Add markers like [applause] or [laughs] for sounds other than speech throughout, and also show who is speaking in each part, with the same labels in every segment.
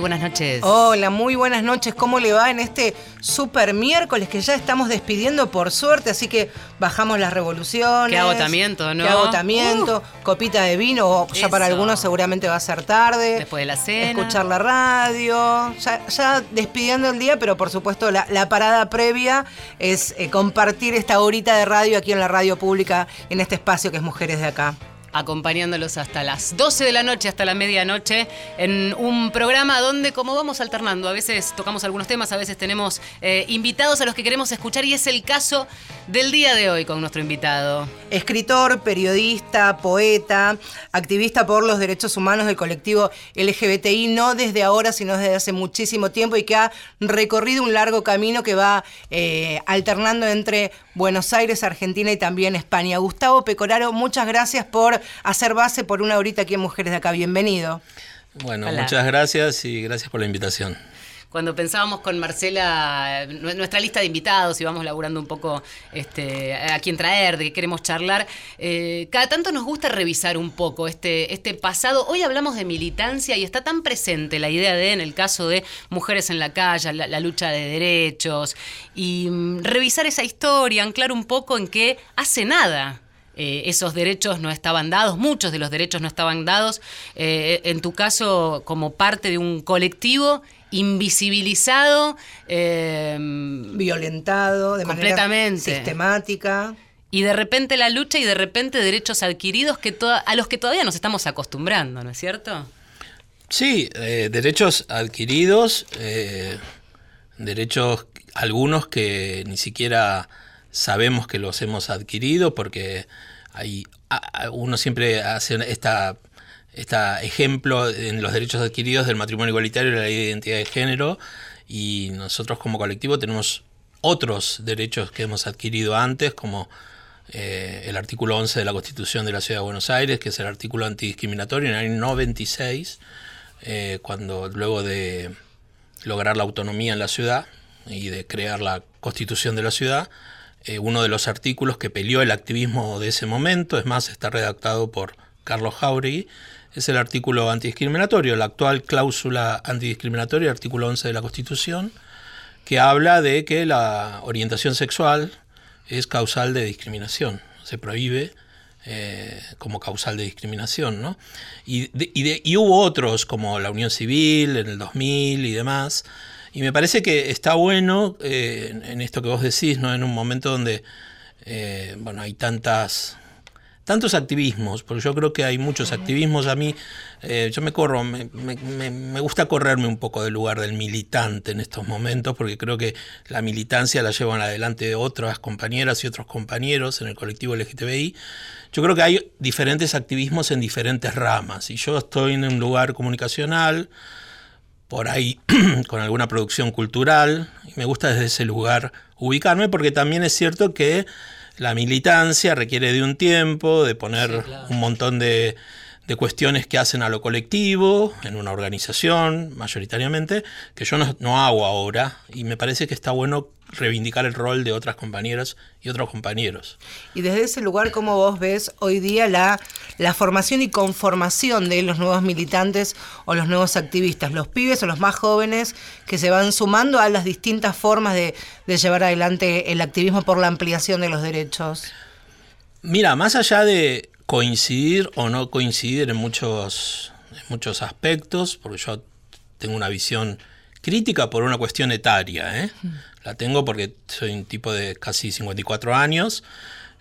Speaker 1: muy buenas noches.
Speaker 2: Hola, muy buenas noches. ¿Cómo le va en este super miércoles que ya estamos despidiendo por suerte? Así que bajamos las revoluciones.
Speaker 1: Qué agotamiento, ¿no?
Speaker 2: Qué agotamiento. Copita de vino, o ya para algunos seguramente va a ser tarde.
Speaker 1: Después de la cena.
Speaker 2: Escuchar la radio. Ya, ya despidiendo el día, pero por supuesto la, la parada previa es eh, compartir esta horita de radio aquí en la radio pública, en este espacio que es Mujeres de Acá.
Speaker 1: Acompañándolos hasta las 12 de la noche, hasta la medianoche, en un programa donde, como vamos alternando, a veces tocamos algunos temas, a veces tenemos eh, invitados a los que queremos escuchar y es el caso del día de hoy con nuestro invitado.
Speaker 2: Escritor, periodista, poeta, activista por los derechos humanos del colectivo LGBTI, no desde ahora, sino desde hace muchísimo tiempo y que ha recorrido un largo camino que va eh, alternando entre Buenos Aires, Argentina y también España. Gustavo Pecoraro, muchas gracias por hacer base por una horita aquí en Mujeres de Acá. Bienvenido.
Speaker 3: Bueno,
Speaker 1: Hola.
Speaker 3: muchas gracias y gracias por la invitación.
Speaker 1: Cuando pensábamos con Marcela nu- nuestra lista de invitados y vamos laburando un poco este, a quién traer, de qué queremos charlar, eh, cada tanto nos gusta revisar un poco este, este pasado. Hoy hablamos de militancia y está tan presente la idea de, en el caso de mujeres en la calle, la, la lucha de derechos, y mm, revisar esa historia, anclar un poco en que hace nada eh, esos derechos no estaban dados, muchos de los derechos no estaban dados, eh, en tu caso como parte de un colectivo invisibilizado, eh,
Speaker 2: Violentado de
Speaker 1: Completamente.
Speaker 2: manera sistemática.
Speaker 1: y de repente la lucha y de repente derechos adquiridos que a los que todavía nos estamos acostumbrando, ¿no es cierto?
Speaker 3: Sí, eh, derechos adquiridos, eh, derechos algunos que ni siquiera sabemos que los hemos adquirido porque hay, uno siempre hace esta, esta ejemplo en los derechos adquiridos del matrimonio igualitario y la ley de identidad de género y nosotros como colectivo tenemos otros derechos que hemos adquirido antes como eh, el artículo 11 de la Constitución de la Ciudad de Buenos Aires, que es el artículo antidiscriminatorio en el año 96, eh, cuando luego de lograr la autonomía en la ciudad y de crear la constitución de la ciudad, eh, uno de los artículos que peleó el activismo de ese momento, es más, está redactado por Carlos Jauregui, es el artículo antidiscriminatorio, la actual cláusula antidiscriminatoria, artículo 11 de la Constitución, que habla de que la orientación sexual es causal de discriminación, se prohíbe eh, como causal de discriminación, ¿no? Y, de- y de- y hubo otros como la Unión Civil en el 2000 y demás, y me parece que está bueno eh, en, esto que vos decís, ¿no? En un momento donde, eh, bueno, hay tantas tantos activismos, porque yo creo que hay muchos activismos. A mí, eh, yo me corro, me, me- me- me gusta correrme un poco del lugar del militante en estos momentos, porque creo que la militancia la llevan adelante otras compañeras y otros compañeros en el colectivo LGTBI. Yo creo que hay diferentes activismos en diferentes ramas, y yo estoy en un lugar comunicacional, por ahí [clears throat] con alguna producción cultural y me gusta desde ese lugar ubicarme porque también es cierto que la militancia requiere de un tiempo, de poner
Speaker 1: Sí, claro.
Speaker 3: un montón de, de cuestiones que hacen a lo colectivo, en una organización mayoritariamente, que yo no, no hago ahora y me parece que está bueno reivindicar el rol de otras compañeras y otros compañeros.
Speaker 2: Y desde ese lugar, ¿cómo vos ves hoy día la, la formación y conformación de los nuevos militantes o los nuevos activistas, los pibes o los más jóvenes que se van sumando a las distintas formas de, de llevar adelante el activismo por la ampliación de los derechos?
Speaker 3: Mira, más allá de coincidir o no coincidir en muchos, en muchos aspectos, porque yo tengo una visión crítica por una cuestión etaria, ¿eh? La tengo porque soy un tipo de casi 54 años,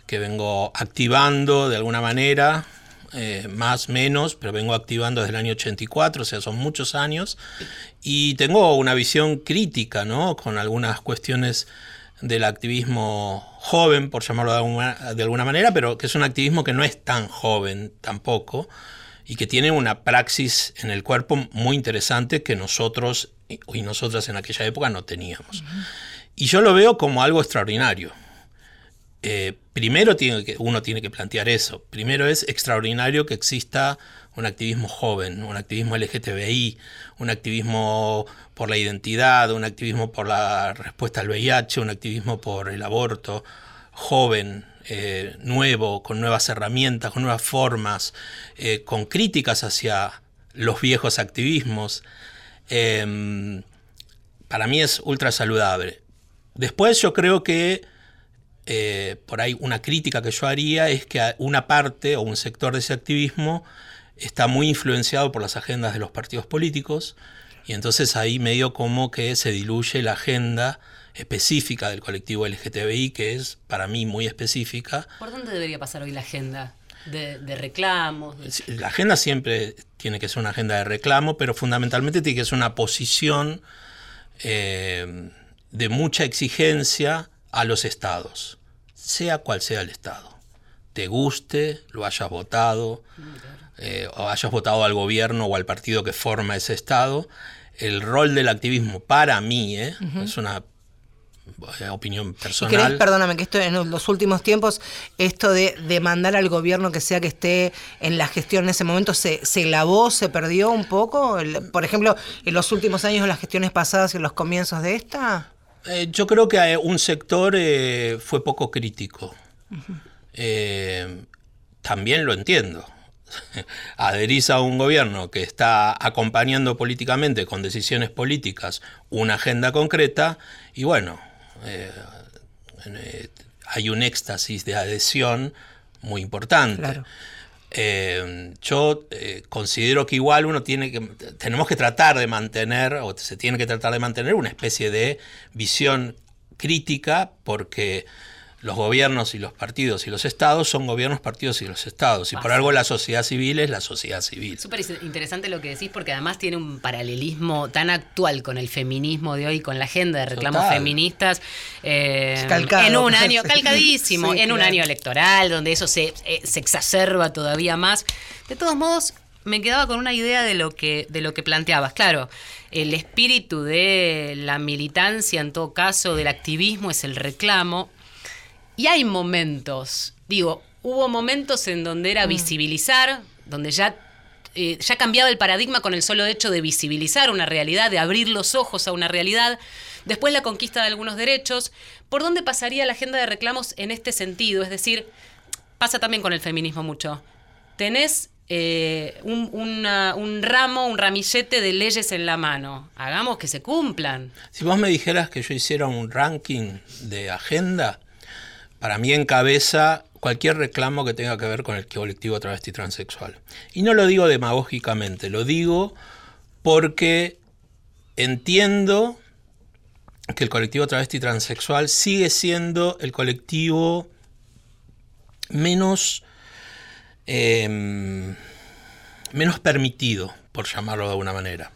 Speaker 3: que vengo activando de alguna manera, eh, más, menos, pero vengo activando desde el año 84, o sea, son muchos años, y tengo una visión crítica, ¿no? Con algunas cuestiones del activismo joven, por llamarlo de alguna, de alguna manera, pero que es un activismo que no es tan joven tampoco y que tiene una praxis en el cuerpo muy interesante que nosotros y nosotras en aquella época no teníamos. Y yo lo veo como algo extraordinario. Eh, primero tiene que, uno tiene que plantear eso. Primero es extraordinario que exista un activismo joven, un activismo LGTBI, un activismo por la identidad, un activismo por la respuesta al VIH, un activismo por el aborto, joven, eh, nuevo, con nuevas herramientas, con nuevas formas, eh, con críticas hacia los viejos activismos. Em, para mí es ultra saludable. Después yo creo que eh, por ahí una crítica que yo haría es que una parte o un sector de ese activismo está muy influenciado por las agendas de los partidos políticos y entonces ahí medio como que se diluye la agenda específica del colectivo LGTBI, que es para mí muy específica.
Speaker 1: ¿Por dónde debería pasar hoy la agenda? De, reclamos.
Speaker 3: La agenda siempre tiene que ser una agenda de reclamo, pero fundamentalmente tiene que ser una posición eh, de mucha exigencia a los estados, sea cual sea el estado. Te guste, lo hayas votado, eh, o hayas votado al gobierno o al partido que forma ese estado, el rol del activismo para mí, eh, es una eh, opinión personal.
Speaker 2: perdóname, que esto en los últimos tiempos, esto de demandar al gobierno que sea que esté en la gestión en ese momento, ¿se, se lavó, se perdió un poco? por ejemplo, en los últimos años, en las gestiones pasadas y en los comienzos de esta.
Speaker 3: Eh, yo creo que un sector eh, fue poco crítico. también lo entiendo. [laughs] Adherís a un gobierno que está acompañando políticamente con decisiones políticas una agenda concreta y bueno, eh, eh, hay un éxtasis de adhesión muy importante. Eh, yo considero que igual uno tiene que, tenemos que tratar de mantener, o se tiene que tratar de mantener una especie de visión crítica, porque los gobiernos y los partidos y los estados son gobiernos, partidos y los estados. Y por algo la sociedad civil es la sociedad civil.
Speaker 1: Súper interesante lo que decís porque además tiene un paralelismo tan actual con el feminismo de hoy, con la agenda de reclamos feministas.
Speaker 2: Eh,
Speaker 1: en un año, [laughs] calcadísimo, en un año electoral donde eso se, eh, se exacerba todavía más. De todos modos, me quedaba con una idea de lo que, de lo que planteabas. Claro, el espíritu de la militancia, en todo caso, del activismo es el reclamo y hay momentos, digo, hubo momentos en donde era mm. visibilizar, donde ya, eh, ya cambiaba el paradigma con el solo hecho de visibilizar una realidad, de abrir los ojos a una realidad. Después la conquista de algunos derechos. ¿Por dónde pasaría la agenda de reclamos en este sentido? Es decir, pasa también con el feminismo mucho. Tenés eh, un, un, ramo, un ramillete de leyes en la mano. Hagamos que se cumplan.
Speaker 3: Si vos me dijeras que yo hiciera un ranking de agenda, para mí encabeza cualquier reclamo que tenga que ver con el colectivo travesti transexual. Y no lo digo demagógicamente, lo digo porque entiendo que el colectivo travesti transexual sigue siendo el colectivo menos, em, menos permitido, por llamarlo de alguna manera.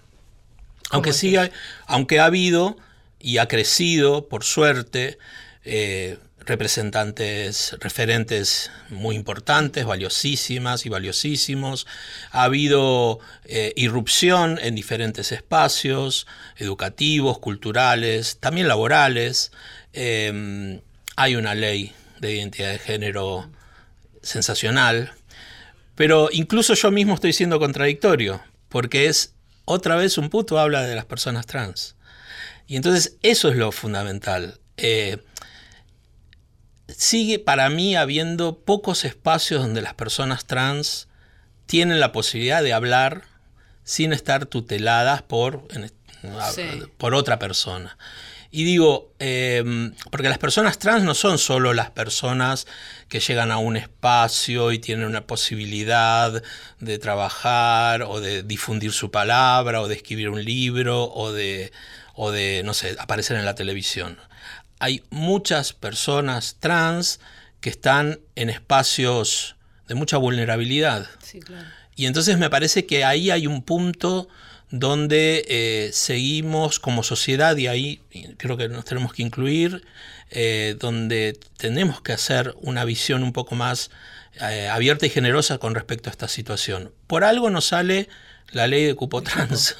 Speaker 3: Aunque, siga, aunque ha habido y ha crecido, por suerte, eh, representantes, referentes muy importantes, valiosísimas y valiosísimos. Ha habido eh, irrupción en diferentes espacios educativos, culturales, también laborales. Em, hay una ley de identidad de género sensacional, pero incluso yo mismo estoy siendo contradictorio, porque es otra vez un puto habla de las personas trans. Y entonces eso es lo fundamental. Eh, sigue para mí habiendo pocos espacios donde las personas trans tienen la posibilidad de hablar sin estar tuteladas por, por otra persona. Y digo, em, porque las personas trans no son solo las personas que llegan a un espacio y tienen una posibilidad de trabajar o de difundir su palabra o de escribir un libro o de, o de no sé, aparecer en la televisión hay muchas personas trans que están en espacios de mucha vulnerabilidad. Y entonces me parece que ahí hay un punto donde eh, seguimos como sociedad, y ahí creo que nos tenemos que incluir, eh, donde tenemos que hacer una visión un poco más eh, abierta y generosa con respecto a esta situación. Por algo nos sale la ley de cupo trans.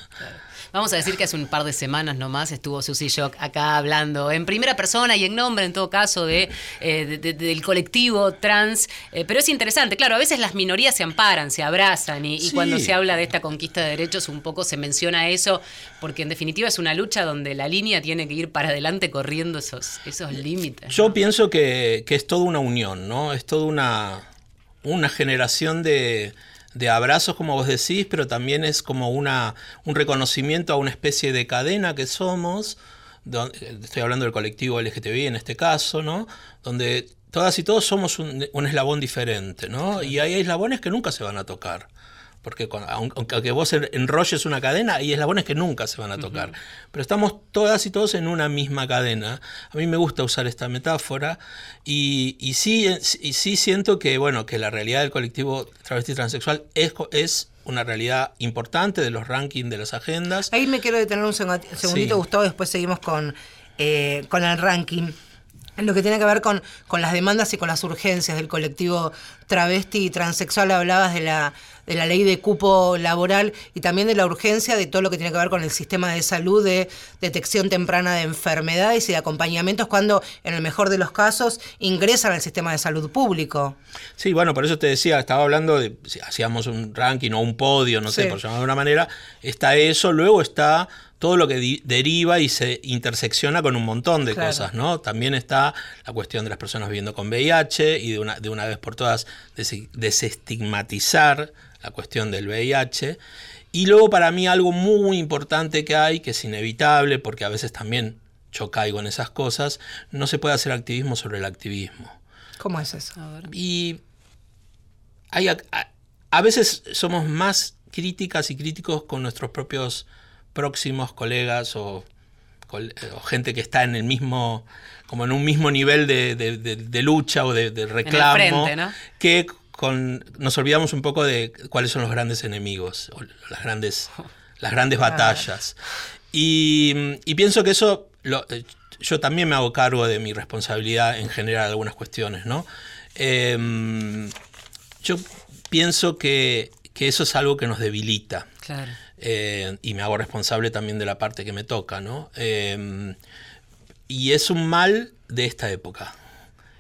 Speaker 1: Vamos a decir que hace un par de semanas nomás estuvo Susi Shock acá hablando en primera persona y en nombre, en todo caso, de, eh, del colectivo trans. Eh, pero es interesante, claro, a veces las minorías se amparan, se abrazan y, cuando se habla de esta conquista de derechos un poco se menciona eso, porque en definitiva es una lucha donde la línea tiene que ir para adelante corriendo esos, esos límites.
Speaker 3: Yo pienso que, que, es toda una unión, ¿no? Es toda una, una generación de de abrazos, como vos decís, pero también es como una, un reconocimiento a una especie de cadena que somos, estoy hablando del colectivo LGTBI en este caso, ¿no? Donde todas y todos somos un, un eslabón diferente, ¿no? Y hay eslabones que nunca se van a tocar porque aunque vos enrolles una cadena, hay eslabones que nunca se van a tocar. Pero estamos todas y todos en una misma cadena. A mí me gusta usar esta metáfora y, y sí, y sí siento que, bueno, que la realidad del colectivo travesti transexual es, es una realidad importante de los rankings de las agendas.
Speaker 2: Ahí me quiero detener un segundito, Gustavo, después seguimos con, eh, con el ranking en lo que tiene que ver con, con las demandas y con las urgencias del colectivo travesti y transexual, hablabas de la, de la ley de cupo laboral y también de la urgencia de todo lo que tiene que ver con el sistema de salud, de detección temprana de enfermedades y de acompañamientos cuando, en el mejor de los casos, ingresan al sistema de salud público.
Speaker 3: Sí, bueno, por eso te decía, estaba hablando de si hacíamos un ranking o un podio, no sé, por llamarlo de una manera, está eso, luego está todo lo que deriva y se intersecciona con un montón de cosas, ¿no? También está la cuestión de las personas viviendo con VIH y de una, de una vez por todas desestigmatizar la cuestión del VIH. Y luego para mí algo muy importante que hay, que es inevitable, porque a veces también yo caigo en esas cosas, no se puede hacer activismo sobre el activismo.
Speaker 2: ¿Cómo es eso?
Speaker 3: Y hay, a, a veces somos más críticas y críticos con nuestros propios próximos colegas o, gente que está en el mismo, como en un mismo nivel de, lucha o de, reclamo, que con, nos olvidamos un poco de cuáles son los grandes enemigos, o las grandes, las grandes batallas. Y, pienso que eso, eh, yo también me hago cargo de mi responsabilidad en generar algunas cuestiones, ¿no? Em, yo pienso que, que, eso es algo que nos debilita. Claro. Eh, y me hago responsable también de la parte que me toca, ¿no? Eh, y es un mal de esta época.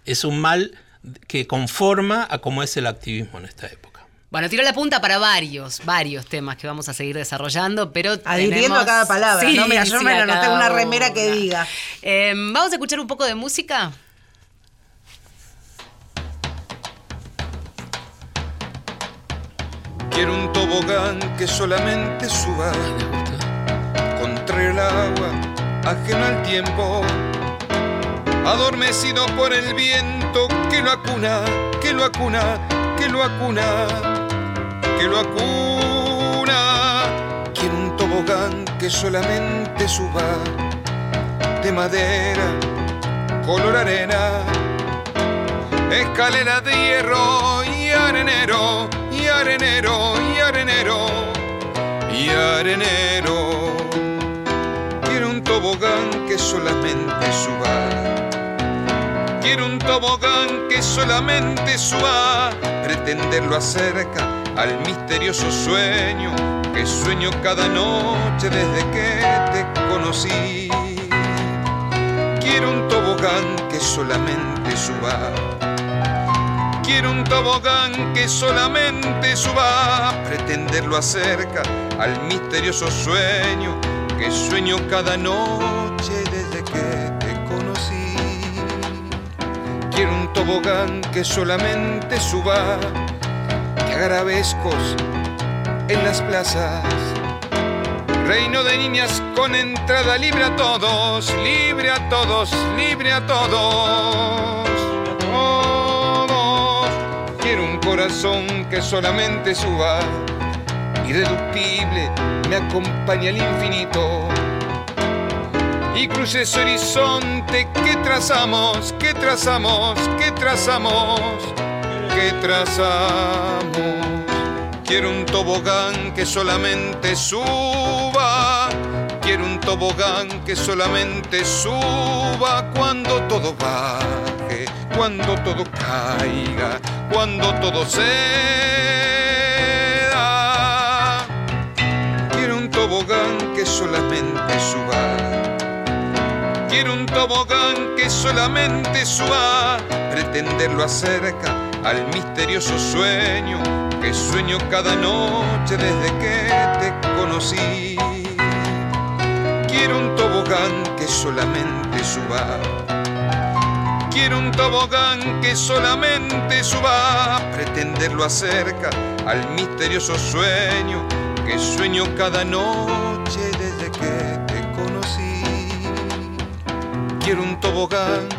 Speaker 3: Es un mal que conforma a cómo es el activismo en esta época.
Speaker 1: Bueno, tiro la punta para varios, varios temas que vamos a seguir desarrollando, pero
Speaker 2: Adhiriendo a cada palabra, ¿no? Mira, yo me anoté una remera que diga.
Speaker 1: Eh, vamos a escuchar un poco de música.
Speaker 4: Quiero un tobogán que solamente suba contra el agua, ajeno al tiempo, adormecido por el viento que lo acuna, que lo acuna, que lo acuna, que lo acuna. Quiero un tobogán que solamente suba de madera, color arena, escalera de hierro y arenero y arenero, y arenero, y arenero. Quiero un tobogán que solamente suba. Quiero un tobogán que solamente suba. Pretenderlo acerca al misterioso sueño que sueño cada noche desde que te conocí. Quiero un tobogán que solamente suba Quiero un tobogán que solamente suba, pretenderlo acerca al misterioso sueño que sueño cada noche tobogán que solamente suba, que haga arabescos en las plazas. Reino de niñas con entrada libre a todos, libre a todos, libre a todos. Quiero un corazón que solamente suba, irreductible, me acompaña al infinito. Y cruce ese horizonte que trazamos, que trazamos, que trazamos, que trazamos. Quiero un tobogán que solamente suba. Quiero un tobogán que solamente suba cuando todo baje, cuando todo caiga, cuando todo se da. Quiero un tobogán que solamente suba. Quiero un tobogán que solamente suba. Pretenderlo acerca al misterioso sueño que sueño cada noche desde que te conocí. Quiero un tobogán que solamente suba Quiero un tobogán que solamente suba, pretenderlo acerca al misterioso sueño que sueño cada noche Quiero un tobogán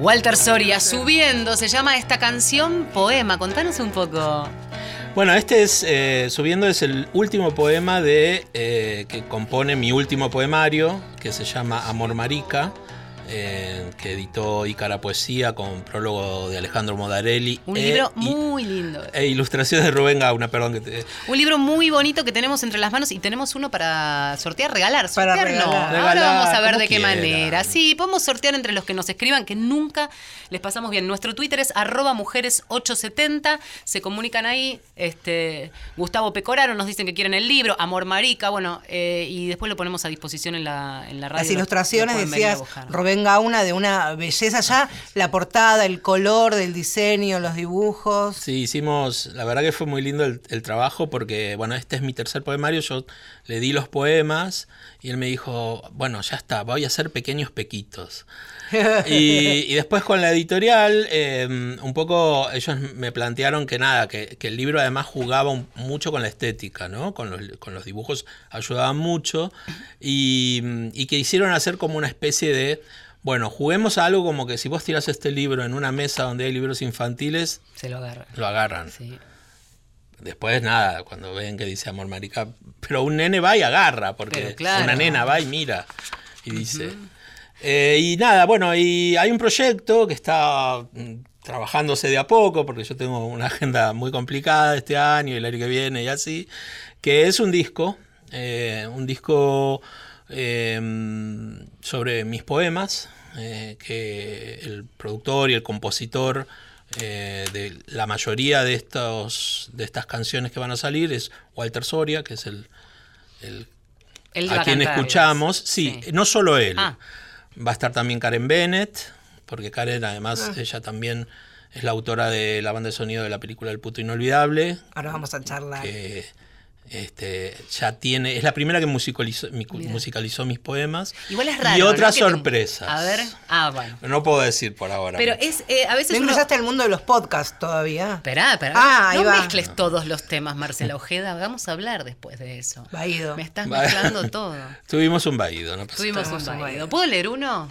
Speaker 1: Walter Soria, subiendo, se llama esta canción Poema. Contanos un poco.
Speaker 3: Bueno, este es, eh, Subiendo es el último poema de, eh, que compone mi último poemario, que se llama Amor Marica, eh, que editó Ícara Poesía con prólogo de Alejandro Modarelli.
Speaker 1: Un
Speaker 3: e-
Speaker 1: libro
Speaker 3: y-
Speaker 1: muy lindo.
Speaker 3: E ilustraciones de Rubén Gauna, perdón que te...
Speaker 1: Un libro muy bonito que tenemos entre las manos y tenemos uno para sortear, regalar.
Speaker 2: Para
Speaker 1: Sortear no.
Speaker 2: regalar.
Speaker 1: Ahora
Speaker 3: Regalar,
Speaker 1: vamos a ver de qué
Speaker 3: quieran.
Speaker 1: manera. Sí, podemos sortear entre los que nos escriban, que nunca les pasamos bien. Nuestro Twitter es arroba mujeres870. Se comunican ahí. Este, Gustavo Pecoraro nos dicen que quieren el libro, Amor Marica, bueno, eh, y después lo ponemos a disposición en la, en la radio.
Speaker 2: Las ilustraciones, decías. Rubén Gauna, de una belleza ya, la portada, el color del diseño, los dibujos.
Speaker 3: Sí, hicimos, la verdad que fue muy lindo el, el trabajo porque, bueno, este es mi tercer poemario, yo le di los poemas y él me dijo, bueno, ya está, voy a hacer pequeños pequitos. [laughs] y, y después con la editorial, eh, un poco ellos me plantearon que nada, que, que el libro además jugaba un- mucho con la estética, ¿no? Con los, con los dibujos ayudaban mucho y, y que hicieron hacer como una especie de... Bueno, juguemos a algo como que si vos tirás este libro en una mesa donde hay libros infantiles,
Speaker 1: Se lo agarran.
Speaker 3: lo agarran.
Speaker 1: Sí.
Speaker 3: Después nada, cuando ven que dice amor marica, pero un nene va y agarra, porque
Speaker 1: claro.
Speaker 3: una nena va y mira y dice. Eh, y nada, bueno, y hay un proyecto que está mm, trabajándose de a poco, porque yo tengo una agenda muy complicada este año y el año que viene y así, que es un disco, eh, un disco eh, sobre mis poemas, eh, que el productor y el compositor eh, de la mayoría de, estos, de estas canciones que van a salir es Walter Soria, que es el, a quien escuchamos. Sí, no solo él.
Speaker 1: Ah.
Speaker 3: Va a estar también Karen Bennett, porque Karen además ella también es la autora de la banda de sonido de la película El puto inolvidable,
Speaker 2: Ahora vamos a charlar.
Speaker 3: que este, ya tiene, es la primera que musicalizó, musicalizó mis poemas.
Speaker 1: Igual es raro.
Speaker 3: Y
Speaker 1: ¿no?
Speaker 3: otras
Speaker 1: te-
Speaker 3: sorpresas.
Speaker 1: A ver. Ah, bueno.
Speaker 3: No puedo decir por ahora.
Speaker 1: Pero
Speaker 3: mucho.
Speaker 1: es, eh, a veces
Speaker 2: ¿No
Speaker 1: uno...
Speaker 2: ingresaste al mundo de los podcasts todavía?
Speaker 1: Esperá, esperá.
Speaker 2: Ah, ahí
Speaker 1: no
Speaker 2: va.
Speaker 1: mezcles todos los temas, Marcela Ojeda. Vamos a hablar después de eso.
Speaker 2: Vaído.
Speaker 1: Me estás mezclando todo. [laughs]
Speaker 3: Tuvimos un vaído, no
Speaker 1: Tuvimos un vaído. ¿Puedo leer uno?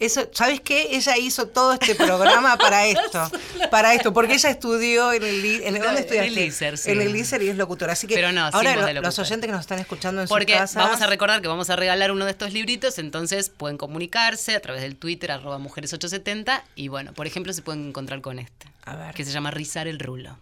Speaker 2: Eso, ¿sabes qué? Ella hizo todo este programa para [laughs] esto, para esto, porque ella estudió en el, en el- ¿dónde
Speaker 1: En el? ISER, sí.
Speaker 2: En el ISER y es locutora, así que
Speaker 1: Pero no,
Speaker 2: ahora lo- los oyentes que nos están escuchando en
Speaker 1: Porque
Speaker 2: sus casas,
Speaker 1: vamos a recordar que vamos a regalar uno de estos libritos, entonces pueden comunicarse a través del Twitter, arroba mujeres870, y bueno, por ejemplo, se pueden encontrar con este,
Speaker 2: A ver.
Speaker 1: que se llama Rizar el Rulo.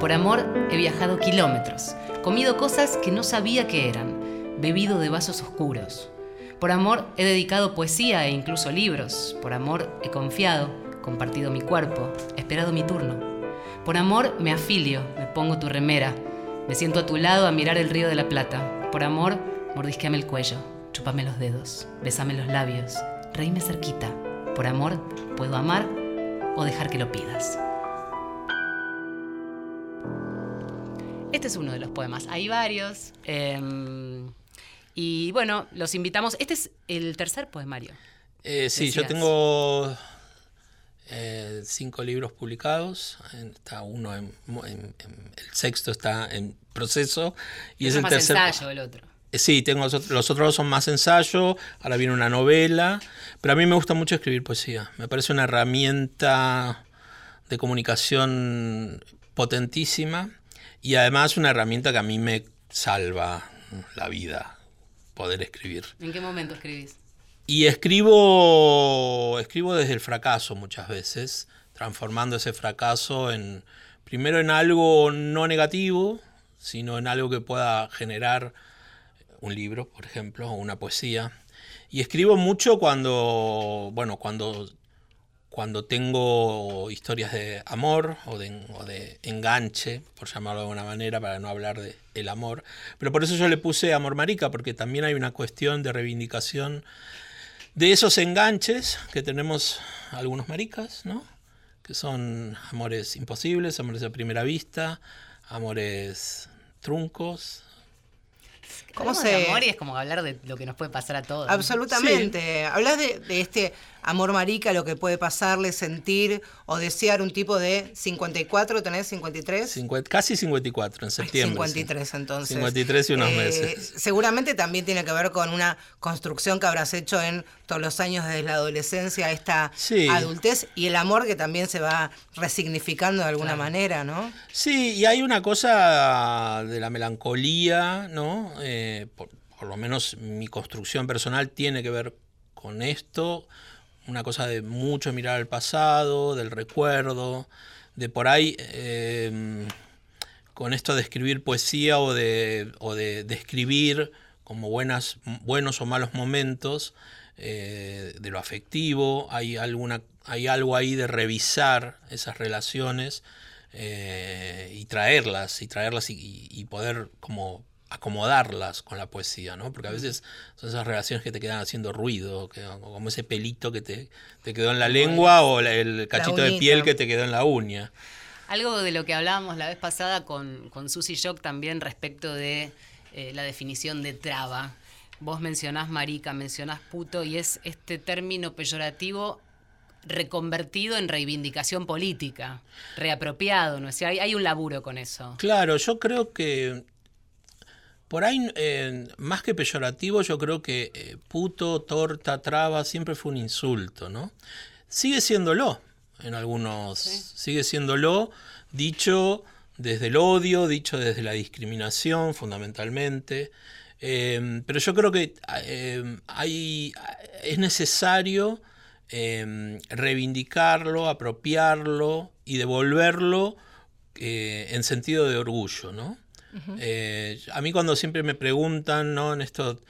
Speaker 1: Por amor he viajado kilómetros, comido cosas que no sabía que eran, bebido de vasos oscuros. Por amor he dedicado poesía e incluso libros. Por amor he confiado, compartido mi cuerpo, esperado mi turno. Por amor me afilio, me pongo tu remera, me siento a tu lado a mirar el río de la Plata. Por amor, mordisqueame el cuello, chúpame los dedos, besame los labios, reíme cerquita. Por amor, puedo amar o dejar que lo pidas. Este es uno de los poemas. Hay varios. eh, y bueno, los invitamos. Este es el tercer poemario.
Speaker 3: Eh, sí, yo tengo eh, cinco libros publicados. Está uno en, en- en- el sexto está en proceso y es
Speaker 1: Ese
Speaker 3: el
Speaker 1: más
Speaker 3: tercer.
Speaker 1: ensayo, el otro.
Speaker 3: Eh, Sí, tengo los, los otros dos son más ensayo. Ahora viene una novela, pero a mí me gusta mucho escribir poesía. Me parece una herramienta de comunicación potentísima y además una herramienta que a mí me salva la vida poder escribir.
Speaker 1: ¿En qué momento escribís?
Speaker 3: Y escribo, escribo desde el fracaso muchas veces, transformando ese fracaso en primero en algo no negativo, sino en algo que pueda generar un libro, por ejemplo, o una poesía. Y escribo mucho cuando, bueno, cuando, cuando tengo historias de amor o de, o de enganche, por llamarlo de alguna manera, para no hablar de el amor. Pero por eso yo le puse amor marica, porque también hay una cuestión de reivindicación de esos enganches que tenemos algunos maricas, ¿no? Que son amores imposibles, amores a primera vista, amores truncos.
Speaker 2: ¿Cómo
Speaker 1: Hablamos de
Speaker 2: se-
Speaker 1: amor y es como hablar de lo que nos puede pasar a todos.
Speaker 2: Absolutamente. Hablas de, de este amor marica, lo que puede pasarle, sentir o desear un tipo de 54, ¿tenés 53?
Speaker 3: Cincu- casi 54 en septiembre.
Speaker 2: 53
Speaker 3: sí.
Speaker 2: entonces.
Speaker 3: 53 y unos
Speaker 2: Eh,
Speaker 3: meses.
Speaker 2: Seguramente también tiene que ver con una construcción que habrás hecho en todos los años desde la adolescencia esta
Speaker 3: Sí.
Speaker 2: adultez y el amor que también se va resignificando de alguna manera, ¿no?
Speaker 3: Sí, y hay una cosa de la melancolía, ¿no? Eh, por, por lo menos mi construcción personal tiene que ver con esto, una cosa de mucho mirar al pasado, del recuerdo, de por ahí eh, con esto de escribir poesía o de, o de describir como buenas, buenos o malos momentos eh, de lo afectivo, hay, alguna, hay algo ahí de revisar esas relaciones eh, y traerlas, y traerlas y poder como acomodarlas con la poesía, ¿no? Porque a veces son esas relaciones que te quedan haciendo ruido, que, como ese pelito que te, te quedó en la lengua o la- el cachito de piel que te quedó en la uña.
Speaker 1: Algo de lo que hablábamos la vez pasada con, con Susy Shock también respecto de eh, la definición de traba. Vos mencionás marica, mencionás puto y es este término peyorativo reconvertido en reivindicación política, reapropiado, ¿no? O sea, hay, hay un laburo con eso.
Speaker 3: Claro, yo creo que por ahí, eh, más que peyorativo, yo creo que eh, puto, torta, traba, siempre fue un insulto, ¿no? Sigue siéndolo, en algunos, sigue siéndolo, dicho desde el odio, dicho desde la discriminación, fundamentalmente. Eh, pero yo creo que eh, hay, es necesario eh, reivindicarlo, apropiarlo y devolverlo eh, en sentido de orgullo, ¿no? Eh, a mí cuando siempre me preguntan, ¿no? En esto,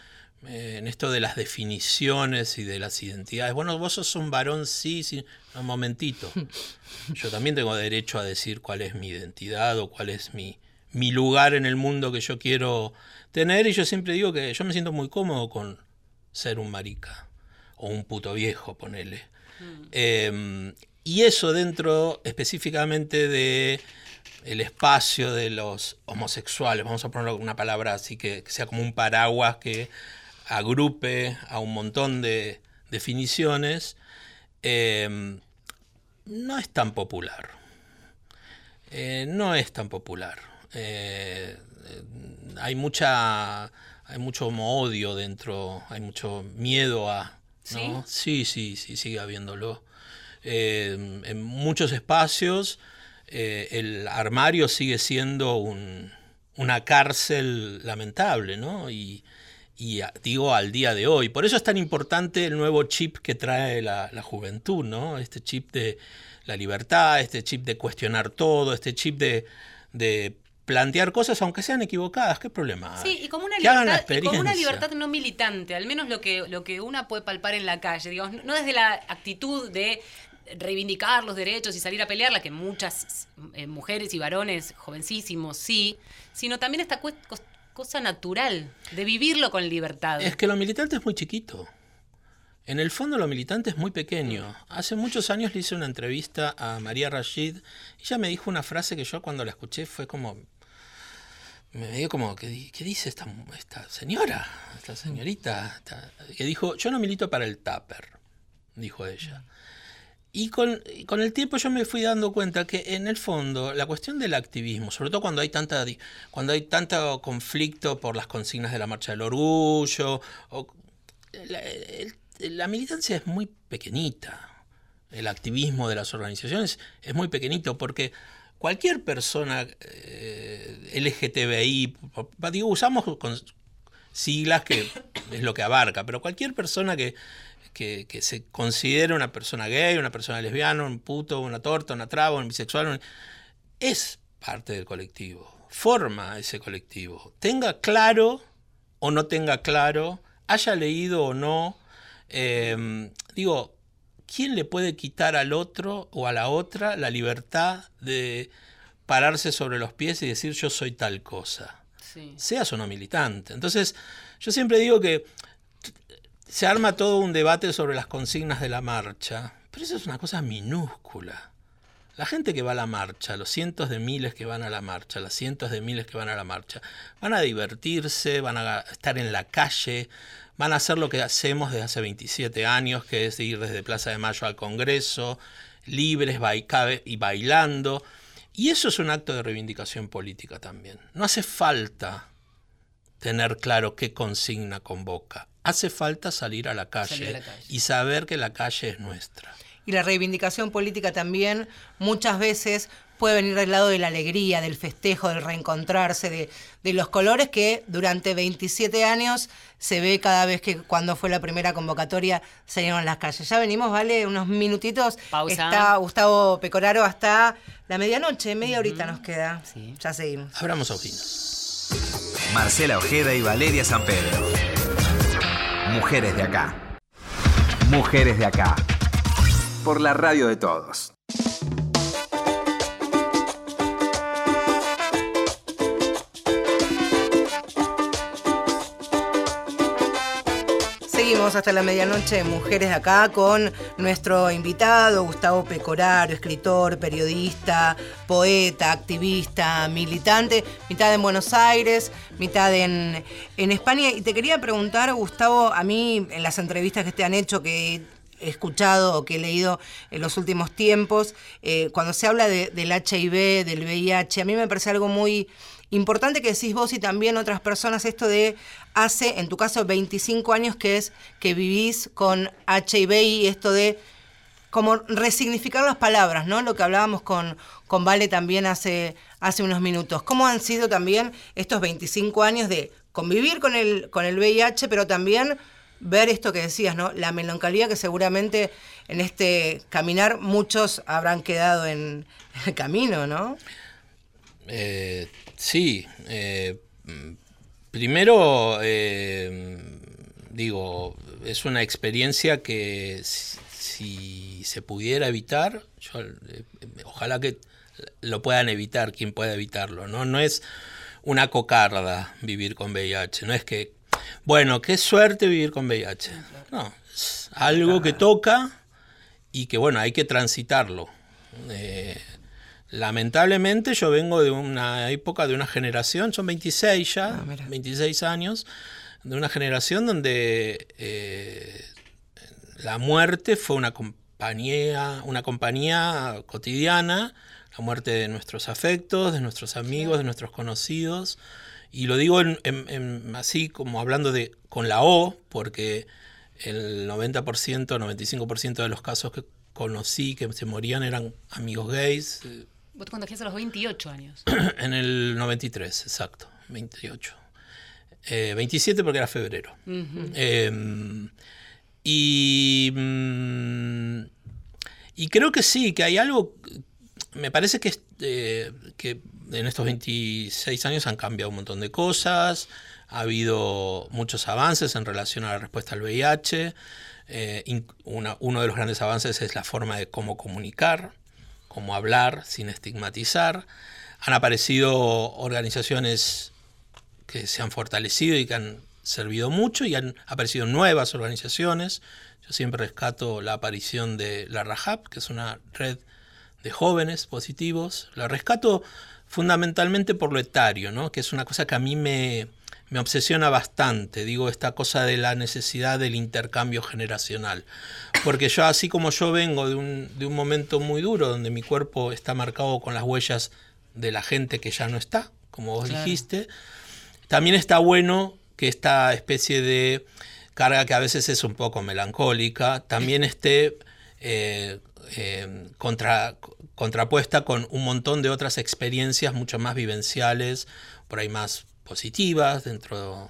Speaker 3: eh, en esto de las definiciones y de las identidades, bueno, vos sos un varón, sí, sí, no, un momentito. [laughs] Yo también tengo derecho a decir cuál es mi identidad o cuál es mi, mi lugar en el mundo que yo quiero tener y yo siempre digo que yo me siento muy cómodo con ser un marica o un puto viejo, ponele. Eh, y eso dentro específicamente de el espacio de los homosexuales, vamos a poner una palabra así que, que sea como un paraguas que agrupe a un montón de definiciones, eh, no es tan popular. Eh, no es tan popular. Eh, hay mucha hay mucho como odio dentro, hay mucho miedo a ¿no? sí sí sí sigue habiéndolo Eh, en muchos espacios eh, el armario sigue siendo un- una cárcel lamentable no y, y a- digo al día de hoy. Por eso es tan importante el nuevo chip que trae la, la juventud no este chip de la libertad este chip de cuestionar todo este chip de, de plantear cosas aunque sean equivocadas. Qué problema hay?
Speaker 1: Sí, y como una libertad, como una libertad no militante, al menos lo que, lo que una puede palpar en la calle, digamos, no desde la actitud de reivindicar los derechos y salir a pelearla, que muchas eh, mujeres y varones jovencísimos sí, sino también esta cosa natural de vivirlo con libertad.
Speaker 3: Es que lo militante es muy chiquito. En el fondo lo militante es muy pequeño. Hace muchos años le hice una entrevista a María Rashid y ella me dijo una frase que yo cuando la escuché fue como... Me dio como, ¿qué, qué dice esta, esta señora? Esta señorita. que dijo, yo no milito para el tupper, dijo ella. Y con, con el tiempo yo me fui dando cuenta que en el fondo la cuestión del activismo, sobre todo cuando hay tanta cuando hay tanto conflicto por las consignas de la marcha del orgullo, o- la, militancia es muy pequeñita. El activismo de las organizaciones es muy pequeñito porque cualquier persona eh, LGTBI, digo, usamos siglas que es lo que abarca, pero cualquier persona que, que, que se considere una persona gay, una persona lesbiana, un puto, una torta, una traba, un bisexual, un- es parte del colectivo, forma ese colectivo. Tenga claro o no tenga claro, haya leído o no, eh, digo, ¿quién le puede quitar al otro o a la otra la libertad de pararse sobre los pies y decir yo soy tal cosa?
Speaker 1: Sí.
Speaker 3: seas o no militante. Entonces, yo siempre digo que se arma todo un debate sobre las consignas de la marcha, pero eso es una cosa minúscula. La gente que va a la marcha, los cientos de miles que van a la marcha, las cientos de miles que van a la marcha, van a divertirse, van a estar en la calle, van a hacer lo que hacemos desde hace 27 años, que es ir desde Plaza de Mayo al Congreso, libres y bailando. Y eso es un acto de reivindicación política también. No hace falta tener claro qué consigna convoca. Hace falta salir a la calle, y saber que la calle es nuestra.
Speaker 2: Y la reivindicación política también muchas veces puede venir del lado de la alegría, del festejo, del reencontrarse, de, los colores que durante 27 años se ve cada vez que cuando fue la primera convocatoria salieron a las calles. Ya venimos, ¿vale? Unos minutitos.
Speaker 1: Pausa.
Speaker 2: Está Gustavo Pecoraro hasta la medianoche, media horita nos queda. Ya seguimos.
Speaker 3: Abramos ojinos.
Speaker 5: Marcela Ojeda y Valeria San Pedro. Mujeres de acá. Mujeres de acá. Por la radio de todos.
Speaker 2: Hasta la medianoche Mujeres de Acá con nuestro invitado Gustavo Pecoraro, escritor, periodista, poeta, activista, militante, mitad en Buenos Aires, mitad en, España. Y te quería preguntar, Gustavo, a mí en las entrevistas que te han hecho, que he escuchado o que he leído en los últimos tiempos, eh, cuando se habla del HIV, del VIH, a mí me parece algo muy Importante que decís vos y también otras personas esto de hace, en tu caso, 25 años que es que vivís con HIV y esto de como resignificar las palabras, ¿no? Lo que hablábamos con, con Vale también hace, hace unos minutos. ¿Cómo han sido también estos 25 años de convivir con el, con el VIH, pero también ver esto que decías, ¿no? La melancolía que seguramente en este caminar muchos habrán quedado en el camino, ¿no?
Speaker 3: Eh, Sí, eh, primero, eh, digo, es una experiencia que si, se pudiera evitar, eh, ojalá que lo puedan evitar, quien pueda evitarlo, ¿no? No es una cocarda vivir con VIH, no es que, bueno, qué suerte vivir con VIH, no, es algo que toca y que, bueno, hay que transitarlo. Lamentablemente yo vengo de una época, de una generación, son 26 ya, 26 ah, años, de una generación donde eh, la muerte fue una compañía, una compañía cotidiana, la muerte de nuestros afectos, de nuestros amigos, de nuestros conocidos. Y lo digo así como hablando de con la O, porque el 90%, 95% de los casos que conocí que se morían eran amigos gays,
Speaker 1: Vos te contagiaste a los 28 años. [clears throat]
Speaker 3: en el 93, exacto, 28. 27 eh, porque era febrero. Em, y, mm, y creo que sí, que hay algo, me parece que, eh, que en estos 26 años han cambiado un montón de cosas, ha habido muchos avances en relación a la respuesta al VIH. Eh, uno de los grandes avances es la forma de cómo comunicar como hablar sin estigmatizar. Han aparecido organizaciones que se han fortalecido y que han servido mucho y han aparecido nuevas organizaciones. Yo siempre rescato la aparición de la RAJAP, que es una red de jóvenes positivos. La rescato fundamentalmente por lo etario, ¿no? que es una cosa que a mí me, me obsesiona bastante, digo, esta cosa de la necesidad del intercambio generacional. Porque yo, así como yo vengo de un, de un momento muy duro, donde mi cuerpo está marcado con las huellas de la gente que ya no está, como vos dijiste, también está bueno que esta especie de carga que a veces es un poco melancólica, también esté eh, eh, contra, contrapuesta con un montón de otras experiencias mucho más vivenciales, por ahí más positivas dentro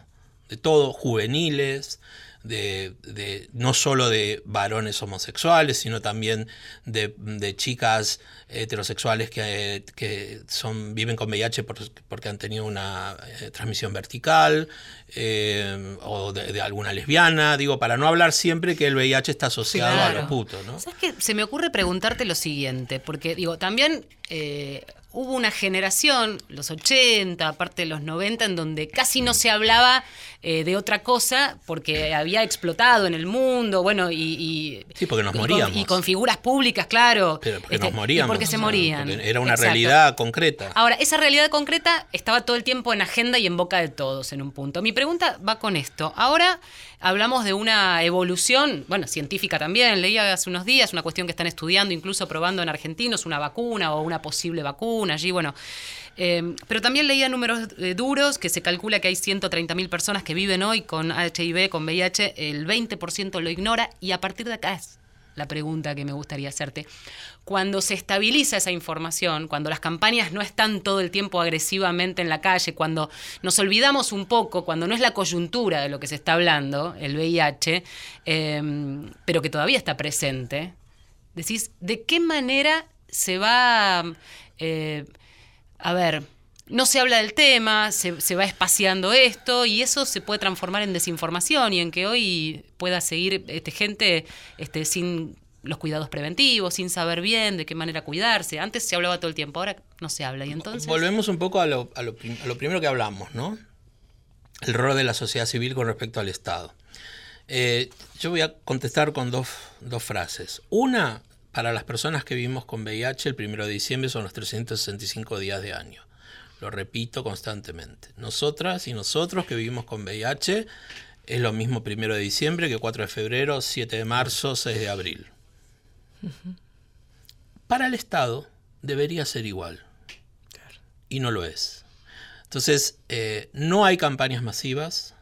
Speaker 3: de todo, juveniles, de, no solo de varones homosexuales, sino también de, chicas heterosexuales que, son, viven con VIH porque han tenido una eh, transmisión vertical, eh, o de, alguna lesbiana, digo, para no hablar siempre que el VIH está asociado a los putos, ¿no?
Speaker 1: ¿Sabes qué? Se me ocurre preguntarte lo siguiente, porque digo, también... Eh, hubo una generación, los 80, parte de los 90, en donde casi no se hablaba eh, de otra cosa porque había explotado en el mundo, bueno, y... y
Speaker 3: Sí, porque nos moríamos.
Speaker 1: y con figuras públicas, claro.
Speaker 3: Pero porque
Speaker 1: Este,
Speaker 3: nos
Speaker 1: y
Speaker 3: moríamos.
Speaker 1: porque se morían.
Speaker 3: porque era una
Speaker 1: Exacto.
Speaker 3: realidad concreta.
Speaker 1: Ahora, esa realidad concreta estaba todo el tiempo en agenda y en boca de todos en un punto. Mi pregunta va con esto. Ahora hablamos de una evolución, bueno, científica también. Leía hace unos días una cuestión que están estudiando, incluso probando en argentinos una vacuna o una posible vacuna allí, bueno. Eh, pero también leía números eh, duros que se calcula que hay 130.000 personas que viven hoy con HIV, con VIH, el 20% lo ignora y a partir de acá es la pregunta que me gustaría hacerte. Cuando se estabiliza esa información, cuando las campañas no están todo el tiempo agresivamente en la calle, cuando nos olvidamos un poco, cuando no es la coyuntura de lo que se está hablando, el VIH, eh, pero que todavía está presente, decís, ¿de qué manera se va... eh, a ver, no se habla del tema, se, va espaciando esto y eso se puede transformar en desinformación y en que hoy pueda seguir este, gente este, sin los cuidados preventivos, sin saber bien de qué manera cuidarse. Antes se hablaba todo el tiempo, ahora no se habla y entonces...
Speaker 3: Volvemos un poco a lo, a lo primero que hablamos, ¿no? El rol de la sociedad civil con respecto al Estado. Eh, yo voy a contestar con dos, dos frases. Una, para las personas que vivimos con VIH, el primero de diciembre son los 365 días de año. Lo repito constantemente. Nosotras y nosotros que vivimos con VIH es lo mismo primero de diciembre que 4 de febrero, 7 de marzo, 6 de abril. Para el Estado debería ser igual. Y no lo es. Entonces, eh, no hay campañas masivas,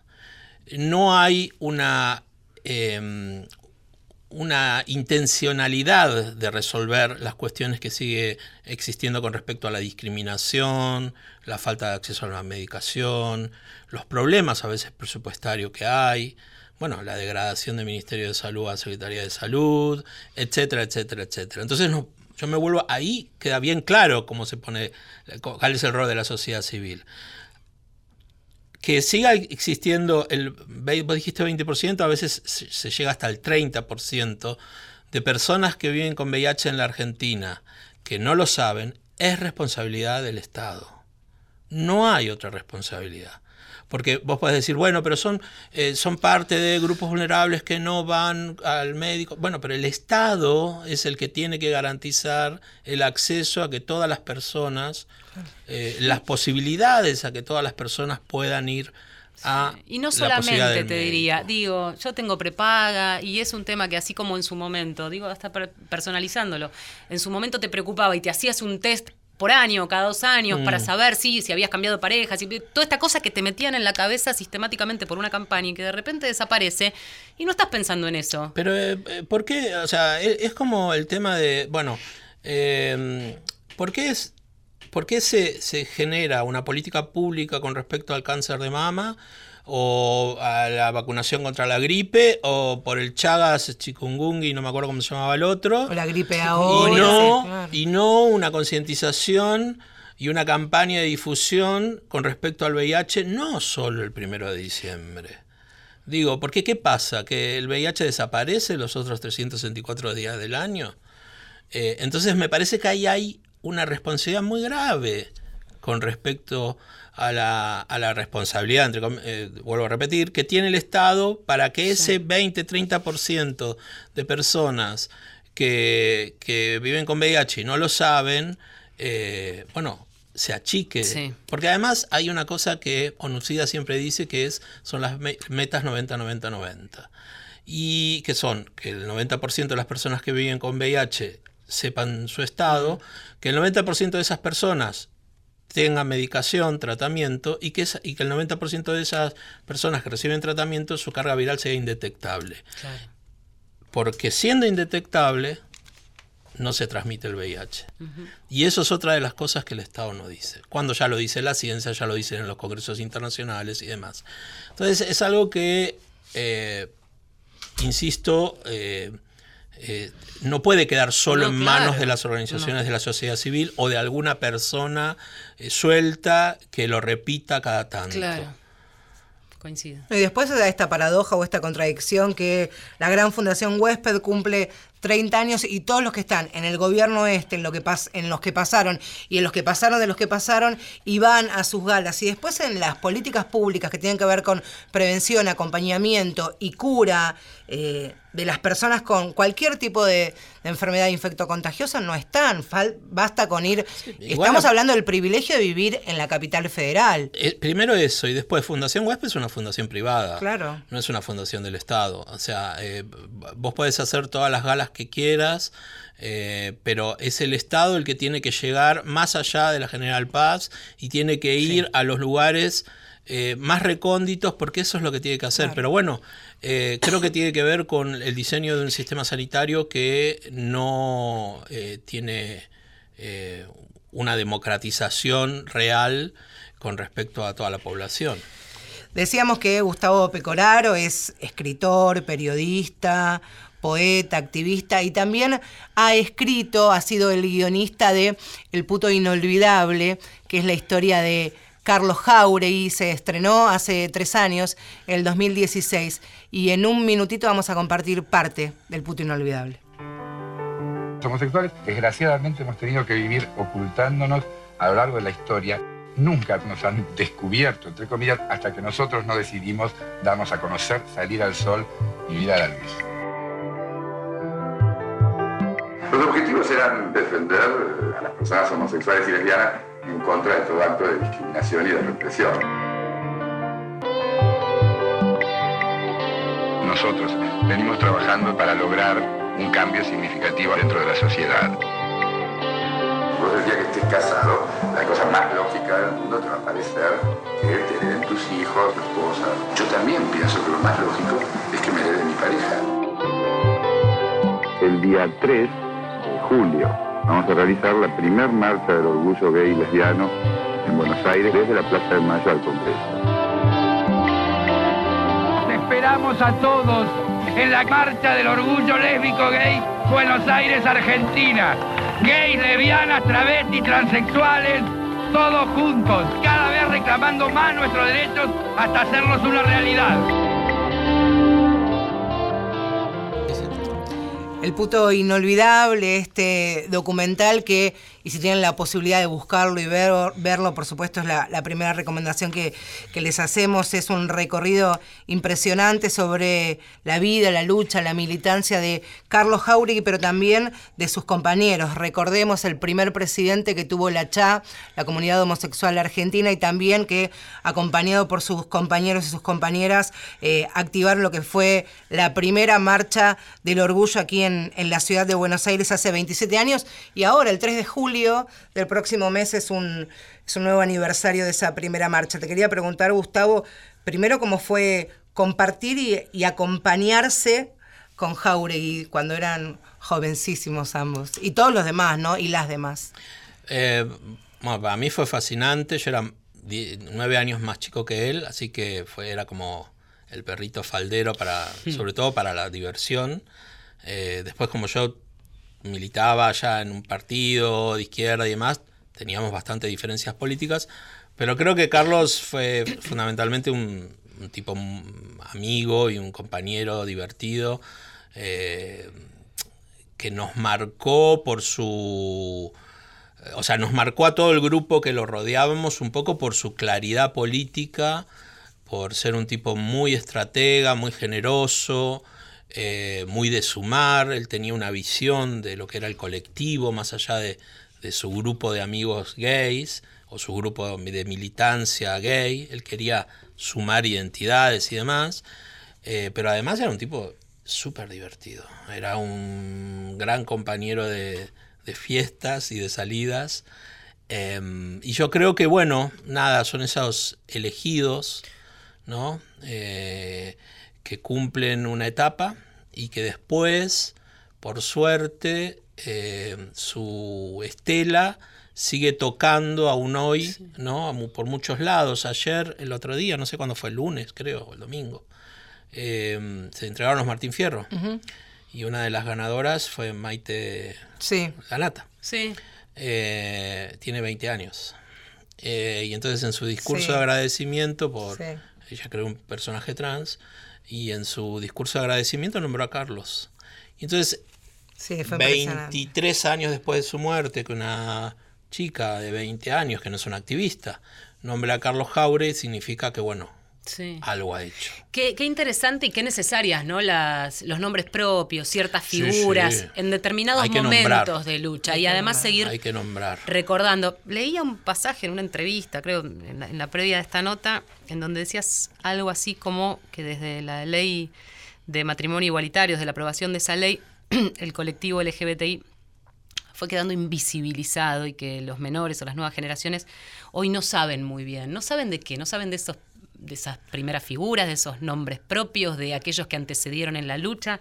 Speaker 3: no hay una, eh, una intencionalidad de resolver las cuestiones que sigue existiendo con respecto a la discriminación, la falta de acceso a la medicación, los problemas a veces presupuestarios que hay, bueno, la degradación del Ministerio de Salud a Secretaría de Salud, etcétera, etcétera, etcétera. Entonces no, yo me vuelvo ahí, queda bien claro cómo se pone, cuál es el rol de la sociedad civil que siga existiendo, el, vos dijiste 20%, a veces se llega hasta el 30% de personas que viven con VIH en la Argentina que no lo saben, es responsabilidad del Estado. No hay otra responsabilidad. Porque vos podés decir, bueno, pero son, eh, son parte de grupos vulnerables que no van al médico. Bueno, pero el Estado es el que tiene que garantizar el acceso a que todas las personas, eh, las posibilidades a que todas las personas puedan ir a...
Speaker 1: Y no solamente te diría, digo, yo tengo prepaga y es un tema que así como en su momento, digo, hasta per- personalizándolo, en su momento te preocupaba y te hacías un test por año, cada dos años,
Speaker 3: Mm.
Speaker 1: para saber si, si habías cambiado de pareja, si, toda esta cosa que te metían en la cabeza sistemáticamente por una campaña y que de repente desaparece y no estás pensando en eso.
Speaker 3: Pero, eh, eh, ¿por qué? O sea, e- es, como el tema de, bueno, eh, ¿por qué, es, por qué se, se genera una política pública con respecto al cáncer de mama? O a la vacunación contra la gripe, o por el Chagas, chikungunya, no me acuerdo cómo se llamaba el otro.
Speaker 2: O la gripe
Speaker 3: y
Speaker 2: ahora.
Speaker 3: no,
Speaker 2: sí, claro.
Speaker 3: y no una concientización y una campaña de difusión con respecto al VIH, no solo el primero de diciembre. Digo, porque ¿qué pasa? ¿Que el VIH desaparece los otros 364 días del año? Eh, entonces me parece que ahí hay una responsabilidad muy grave con respecto a la, a la responsabilidad, entre eh, vuelvo a repetir, que tiene el Estado para que ese 20-30% de personas que, que viven con VIH y no lo saben, eh, bueno, se achique.
Speaker 1: Sí.
Speaker 3: Porque además hay una cosa que Onucida siempre dice que es, son las me- metas 90-90-90. Y que son que el 90% de las personas que viven con VIH sepan su estado, que el 90% de esas personas tengan medicación, tratamiento y que, y que el 90% de esas personas que reciben tratamiento su carga viral sea indetectable. Porque siendo indetectable no se transmite el VIH. Y eso es otra de las cosas que el Estado no dice. Cuando ya lo dice la ciencia, ya lo dicen en los congresos internacionales y demás. Entonces es algo que, eh, insisto, eh, eh, no puede quedar solo
Speaker 1: No,
Speaker 3: en
Speaker 1: claro.
Speaker 3: manos de las organizaciones de la sociedad civil o de alguna persona eh, suelta que lo repita cada tanto.
Speaker 1: Claro. coincido.
Speaker 2: Y después se da esta paradoja o esta contradicción que la gran fundación Huésped cumple 30 años y todos los que están en el gobierno este, en, lo que pas en los que pasaron y en los que pasaron de los que pasaron, y van a sus galas. Y después en las políticas públicas que tienen que ver con prevención, acompañamiento y cura eh, de las personas con cualquier tipo de, de enfermedad infectocontagiosa no están. Fal- basta con ir. Estamos
Speaker 3: la-
Speaker 2: hablando del privilegio de vivir en la capital federal.
Speaker 3: Eh, primero eso, y después Fundación Huésped es una fundación privada.
Speaker 2: Claro.
Speaker 3: No es una fundación del Estado. O sea, eh, vos podés hacer todas las galas que quieras, eh, pero es el Estado el que tiene que llegar más allá de la General Paz y tiene que ir a los lugares eh, más recónditos porque eso es lo que tiene que hacer. Pero bueno, eh, creo que tiene que ver con el diseño de un sistema sanitario que no tiene una democratización real con respecto a toda la población.
Speaker 2: Decíamos que Gustavo Pecoraro es escritor, periodista, poeta, activista y también ha escrito, ha sido el guionista de El puto inolvidable, que es la historia de Carlos Jauregui, se estrenó hace tres años, el 2016, y en un minutito vamos a compartir parte del puto inolvidable.
Speaker 6: Los homosexuales, desgraciadamente, hemos tenido que vivir ocultándonos a lo largo de la historia. Nunca nos han descubierto, entre comillas, hasta que nosotros no decidimos darnos a conocer, salir al sol y vivir a la luz.
Speaker 7: Los objetivos eran defender eh, a las personas homosexuales y lesbianas en contra de todo acto de discriminación y de represión.
Speaker 6: Nosotros venimos trabajando para lograr un cambio significativo dentro de la sociedad.
Speaker 7: Vos el día que estés casado, la cosa más lógica del mundo te va a parecer que te hereden tus hijos, tu esposa. Yo también pienso que lo más lógico es que me herede mi pareja.
Speaker 6: El día 3 de julio vamos a realizar la primer marcha del orgullo gay y lesbiano en Buenos Aires desde la Plaza de Mayo al Congreso.
Speaker 8: Te esperamos a todos en la marcha del orgullo lésbico gay Buenos Aires, Argentina. Gays, lesbianas, travestis, transexuales, todos juntos, cada vez reclamando más nuestros derechos hasta hacerlos una realidad.
Speaker 2: El puto inolvidable, este documental que, y si tienen la posibilidad de buscarlo y ver- verlo, por supuesto es la, primera recomendación que, que les hacemos, es un recorrido impresionante sobre la vida, la lucha, la militancia de Carlos Jauregui, pero también de sus compañeros. Recordemos el primer presidente que tuvo la CHA, la comunidad homosexual argentina, y también que, acompañado por sus compañeros y sus compañeras, eh, activaron lo que fue la primera marcha del orgullo aquí en, en la ciudad de Buenos Aires hace 27 años y ahora el 3 de julio del próximo mes es un, es un nuevo aniversario de esa primera marcha. Te quería preguntar, Gustavo, primero cómo fue compartir y, y acompañarse con Jauregui cuando eran jovencísimos ambos y todos los demás, ¿no? Y las demás.
Speaker 3: Eh, bueno, para mí fue fascinante. Yo era nueve años más chico que él, así que fue, era como el perrito faldero para, sobre todo para la diversión. Eh, después, como yo militaba ya en un partido de izquierda y demás, teníamos bastante diferencias políticas, pero creo que Carlos fue fundamentalmente un, tipo amigo y un compañero divertido. eh, que nos marcó por su... O sea, nos marcó a todo el grupo que lo rodeábamos un poco por su claridad política, por ser un tipo muy estratega, muy generoso, eh, muy de sumar. Él tenía una visión de lo que era el colectivo, más allá de, su grupo de amigos gays o su grupo de militancia gay. Él quería sumar identidades y demás. Eh, pero además era un tipo súper divertido. Era un gran compañero de, fiestas y de salidas. Eh, y yo creo que, bueno, nada, son esos elegidos, ¿no? Eh, que cumplen una etapa y que después, por suerte, eh, su estela sigue tocando aún hoy, ¿no? Por muchos lados. Ayer, el otro día, no sé cuándo fue, el lunes, creo, o el domingo, eh, se entregaron los Martín Fierro. Y una de las ganadoras fue Maite
Speaker 2: Sí.
Speaker 3: Ganata.
Speaker 1: Sí.
Speaker 3: Eh, tiene 20 años. Eh, y entonces en su discurso
Speaker 2: Sí.
Speaker 3: de agradecimiento por ella creó un personaje trans y en su discurso de agradecimiento nombró a Carlos. Y entonces,
Speaker 2: Sí, fue impresionante.
Speaker 3: 23 años después de su muerte, que una chica de 20 años, que no es una activista, nombra a Carlos Jaure, significa que, bueno,
Speaker 1: Sí.
Speaker 3: algo ha hecho.
Speaker 1: Qué, qué interesante y qué necesarias, ¿no? Las, los nombres propios, ciertas figuras
Speaker 3: sí.
Speaker 1: en determinados momentos
Speaker 3: nombrar.
Speaker 1: de lucha. Y además seguir
Speaker 3: Hay que nombrar.
Speaker 1: recordando. Leía un pasaje en una entrevista, creo, en la, en la previa de esta nota, en donde decías algo así como que desde la ley de matrimonio igualitario, desde la aprobación de esa ley, [clears throat] el colectivo LGBTI fue quedando invisibilizado y que los menores o las nuevas generaciones hoy no saben muy bien. No saben de qué, no saben de esos de esas primeras figuras, de esos nombres propios, de aquellos que antecedieron en la lucha.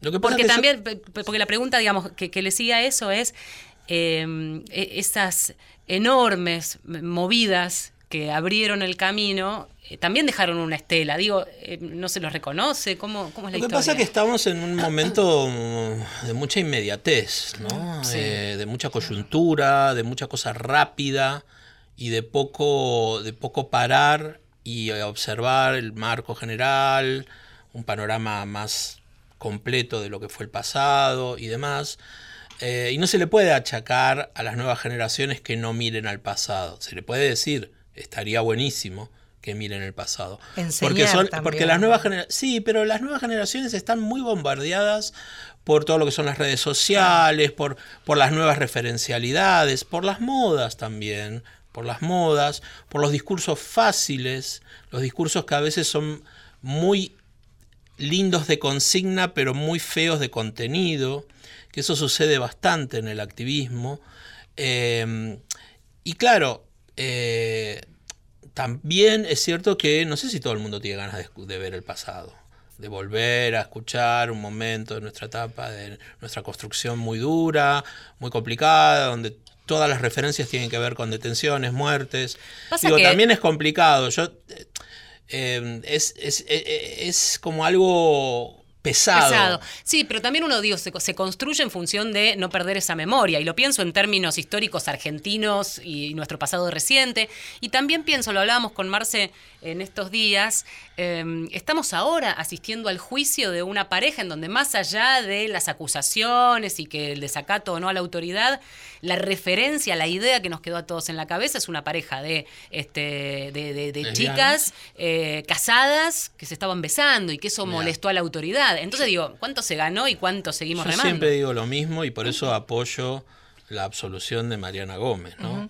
Speaker 3: Lo que pasa
Speaker 1: Porque
Speaker 3: yo-
Speaker 1: también, porque la pregunta, digamos, que, que le sigue a eso es eh, e- esas enormes movidas que abrieron el camino, eh, también dejaron una estela. Digo, eh, no se los reconoce, ¿cómo, cómo es la
Speaker 3: Lo que
Speaker 1: historia?
Speaker 3: pasa es que estamos en un momento de mucha inmediatez, ¿no?
Speaker 1: Sí.
Speaker 3: Eh, de mucha coyuntura, de mucha cosa rápida y de poco, de poco parar y observar el marco general, un panorama más completo de lo que fue el pasado y demás. Eh, y no se le puede achacar a las nuevas generaciones que no miren al pasado. Se le puede decir, estaría buenísimo que miren el pasado.
Speaker 2: Enseñar
Speaker 3: porque son,
Speaker 2: también.
Speaker 3: porque las nuevas generaciones, sí, pero las nuevas generaciones están muy bombardeadas por todo lo que son las redes sociales, por, por las nuevas referencialidades, por las modas también, por las modas, por los discursos fáciles, los discursos que a veces son muy lindos de consigna, pero muy feos de contenido, que eso sucede bastante en el activismo. Eh, y claro, eh, también es cierto que no sé si todo el mundo tiene ganas de, de ver el pasado, de volver a escuchar un momento de nuestra etapa, de nuestra construcción muy dura, muy complicada, donde todas las referencias tienen que ver con detenciones, muertes.
Speaker 1: Pasa
Speaker 3: Digo,
Speaker 1: que-
Speaker 3: también es complicado. Yo, eh, eh, es, es- eh, es como algo pesado.
Speaker 1: Pesado. Sí, pero también uno digo, se, se construye en función de no perder esa memoria. Y lo pienso en términos históricos argentinos y nuestro pasado reciente. Y también pienso, lo hablábamos con Marce en estos días, eh, estamos ahora asistiendo al juicio de una pareja en donde más allá de las acusaciones y que el desacato o no a la autoridad, la referencia, la idea que nos quedó a todos en la cabeza es una pareja de, este, de, de- de chicas eh, casadas que se estaban besando y que eso
Speaker 3: Mirá.
Speaker 1: molestó a la autoridad. Entonces digo, ¿cuánto se ganó y cuánto seguimos
Speaker 3: Yo
Speaker 1: remando?
Speaker 3: siempre digo lo mismo y por eso apoyo la absolución de Mariana Gómez, ¿no?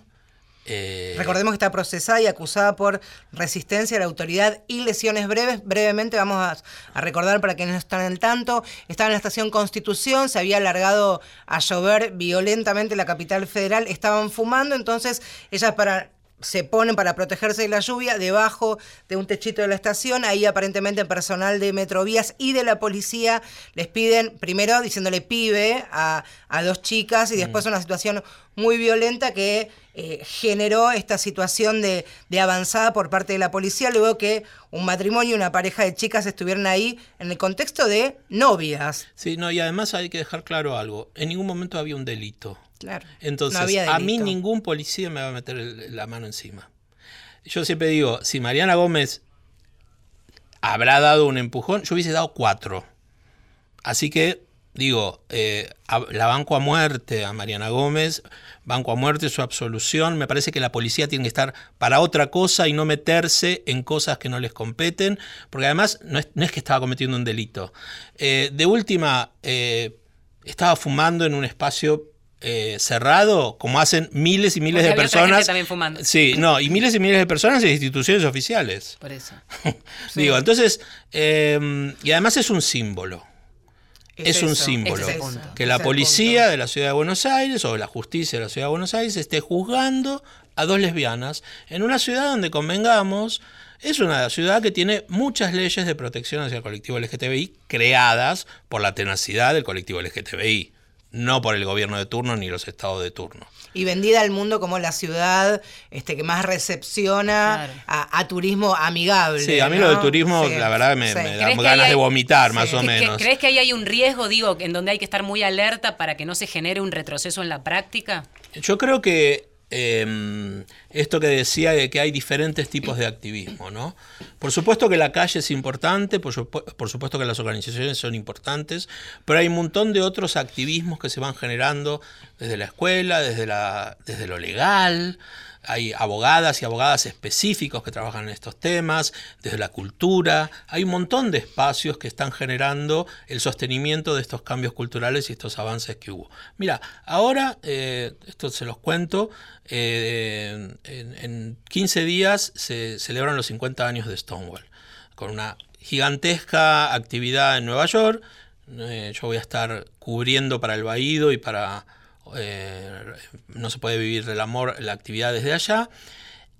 Speaker 3: Eh,
Speaker 2: Recordemos que está procesada y acusada por resistencia a la autoridad y lesiones breves. Brevemente vamos a, a recordar para quienes no están al tanto. Estaba en la estación Constitución, se había alargado a llover violentamente la capital federal, estaban fumando, entonces ellas para se ponen para protegerse de la lluvia debajo de un techito de la estación. Ahí aparentemente personal de Metrovías y de la policía les piden, primero diciéndole pibe a, a dos chicas y después una situación muy violenta que eh, generó esta situación de, de avanzada por parte de la policía, luego que un matrimonio y una pareja de chicas estuvieron ahí en el contexto de novias.
Speaker 3: Sí, no, y además hay que dejar claro algo. En ningún momento había un delito.
Speaker 2: Claro.
Speaker 3: Entonces,
Speaker 2: No había
Speaker 3: a mí ningún policía me va a meter el- la mano encima. Yo siempre digo, si Mariana Gómez habrá dado un empujón, yo hubiese dado cuatro. Así que, digo, eh, a- la banco a muerte a Mariana Gómez, banco a muerte su absolución. Me parece que la policía tiene que estar para otra cosa y no meterse en cosas que no les competen, porque además no es, no es que estaba cometiendo un delito. Eh, de última, eh, estaba fumando en un espacio eh, cerrado, como hacen miles y miles
Speaker 1: Porque
Speaker 3: de personas.
Speaker 1: también fumando.
Speaker 3: Sí, no, y miles y miles de personas en instituciones oficiales.
Speaker 1: Por eso. [laughs]
Speaker 3: Digo, entonces, eh, y además es un símbolo. Es, un
Speaker 2: eso,
Speaker 3: símbolo.
Speaker 1: es.
Speaker 3: Que la policía de la ciudad de Buenos Aires o la justicia de la ciudad de Buenos Aires esté juzgando a dos lesbianas en una ciudad donde convengamos es una ciudad que tiene muchas leyes de protección hacia el colectivo LGTBI creadas por la tenacidad del colectivo LGTBI, no por el gobierno de turno ni los estados de turno.
Speaker 2: Y vendida al mundo como la ciudad este, que más recepciona
Speaker 1: Claro.
Speaker 2: a, a turismo amigable.
Speaker 3: Sí, a mí
Speaker 2: ¿no?
Speaker 3: lo del turismo,
Speaker 2: Sí,
Speaker 3: la verdad, me,
Speaker 2: sí.
Speaker 3: me
Speaker 1: ¿Crees
Speaker 3: da ganas de vomitar,
Speaker 2: Sí.
Speaker 3: más o
Speaker 1: ¿Que- que-
Speaker 3: menos.
Speaker 1: ¿Crees que ahí hay un riesgo, digo, en donde hay que estar muy alerta para que no se genere un retroceso en la práctica?
Speaker 3: Yo creo que eh, esto que decía de que hay diferentes tipos de activismo, ¿no? Por supuesto que la calle es importante, por, por supuesto que las organizaciones son importantes, pero hay un montón de otros activismos que se van generando desde la escuela, desde, la, desde lo legal, hay abogadas y abogadas específicos que trabajan en estos temas, desde la cultura, hay un montón de espacios que están generando el sostenimiento de estos cambios culturales y estos avances que hubo. Mira, ahora, eh, esto se los cuento, eh, en, en 15 días se celebran los 50 años de Stonewall, con una gigantesca actividad en Nueva York. Eh, yo voy a estar cubriendo para el Baído y para eh, No se puede vivir del amor, la actividad desde allá.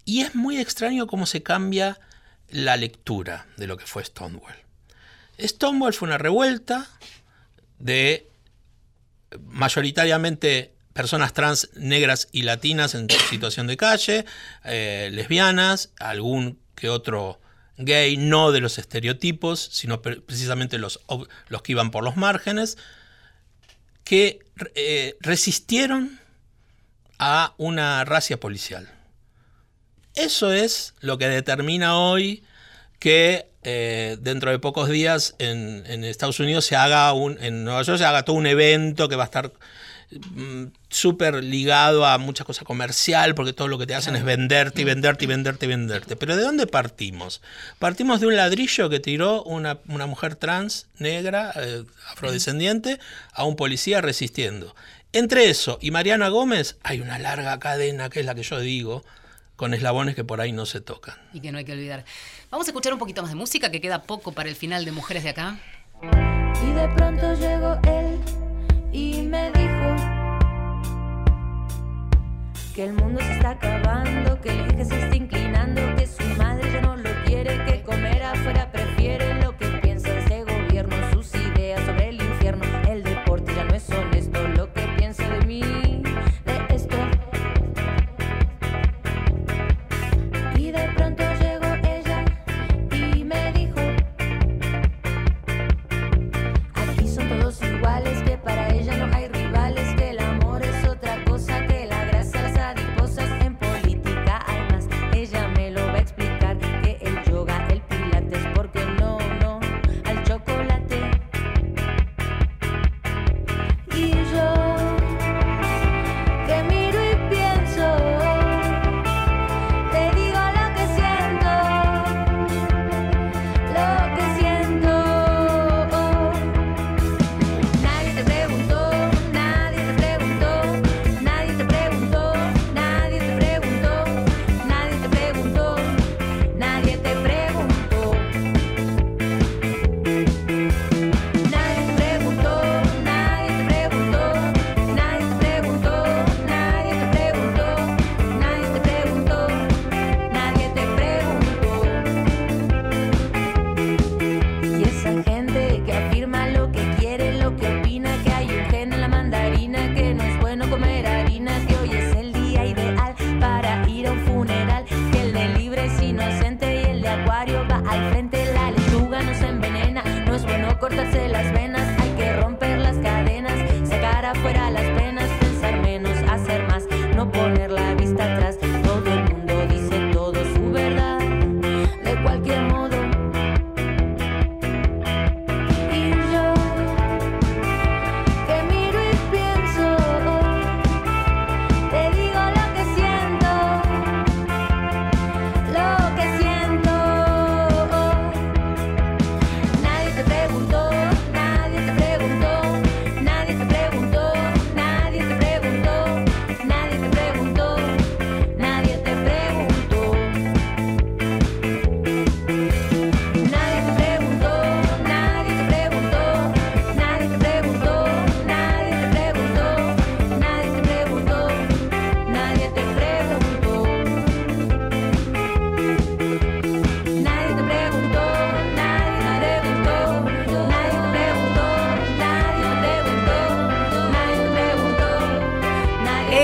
Speaker 3: Y es muy extraño cómo se cambia la lectura de lo que fue Stonewall. Stonewall fue una revuelta de mayoritariamente personas trans negras y latinas en [coughs] situación de calle, eh, lesbianas, algún que otro gay, no de los estereotipos, sino pre- precisamente los, los que iban por los márgenes, que eh, resistieron a una racia policial. Eso es lo que determina hoy que eh, dentro de pocos días en, en Estados Unidos se haga un, en Nueva York se haga todo un evento que va a estar súper ligado a mucha cosa comercial, porque todo lo que te hacen es venderte y venderte y venderte y venderte. Pero ¿de dónde partimos? Partimos de un ladrillo que tiró una, una mujer trans, negra, eh, afrodescendiente, a un policía resistiendo. Entre eso y Mariana Gómez hay una larga cadena, que es la que yo digo, con eslabones que por ahí no se tocan.
Speaker 1: Y que no hay que olvidar. Vamos a escuchar un poquito más de música, que queda poco para el final de Mujeres de Acá.
Speaker 9: Y de pronto llegó él y me dijo que el mundo se está acabando, que el eje se está inclinando, que su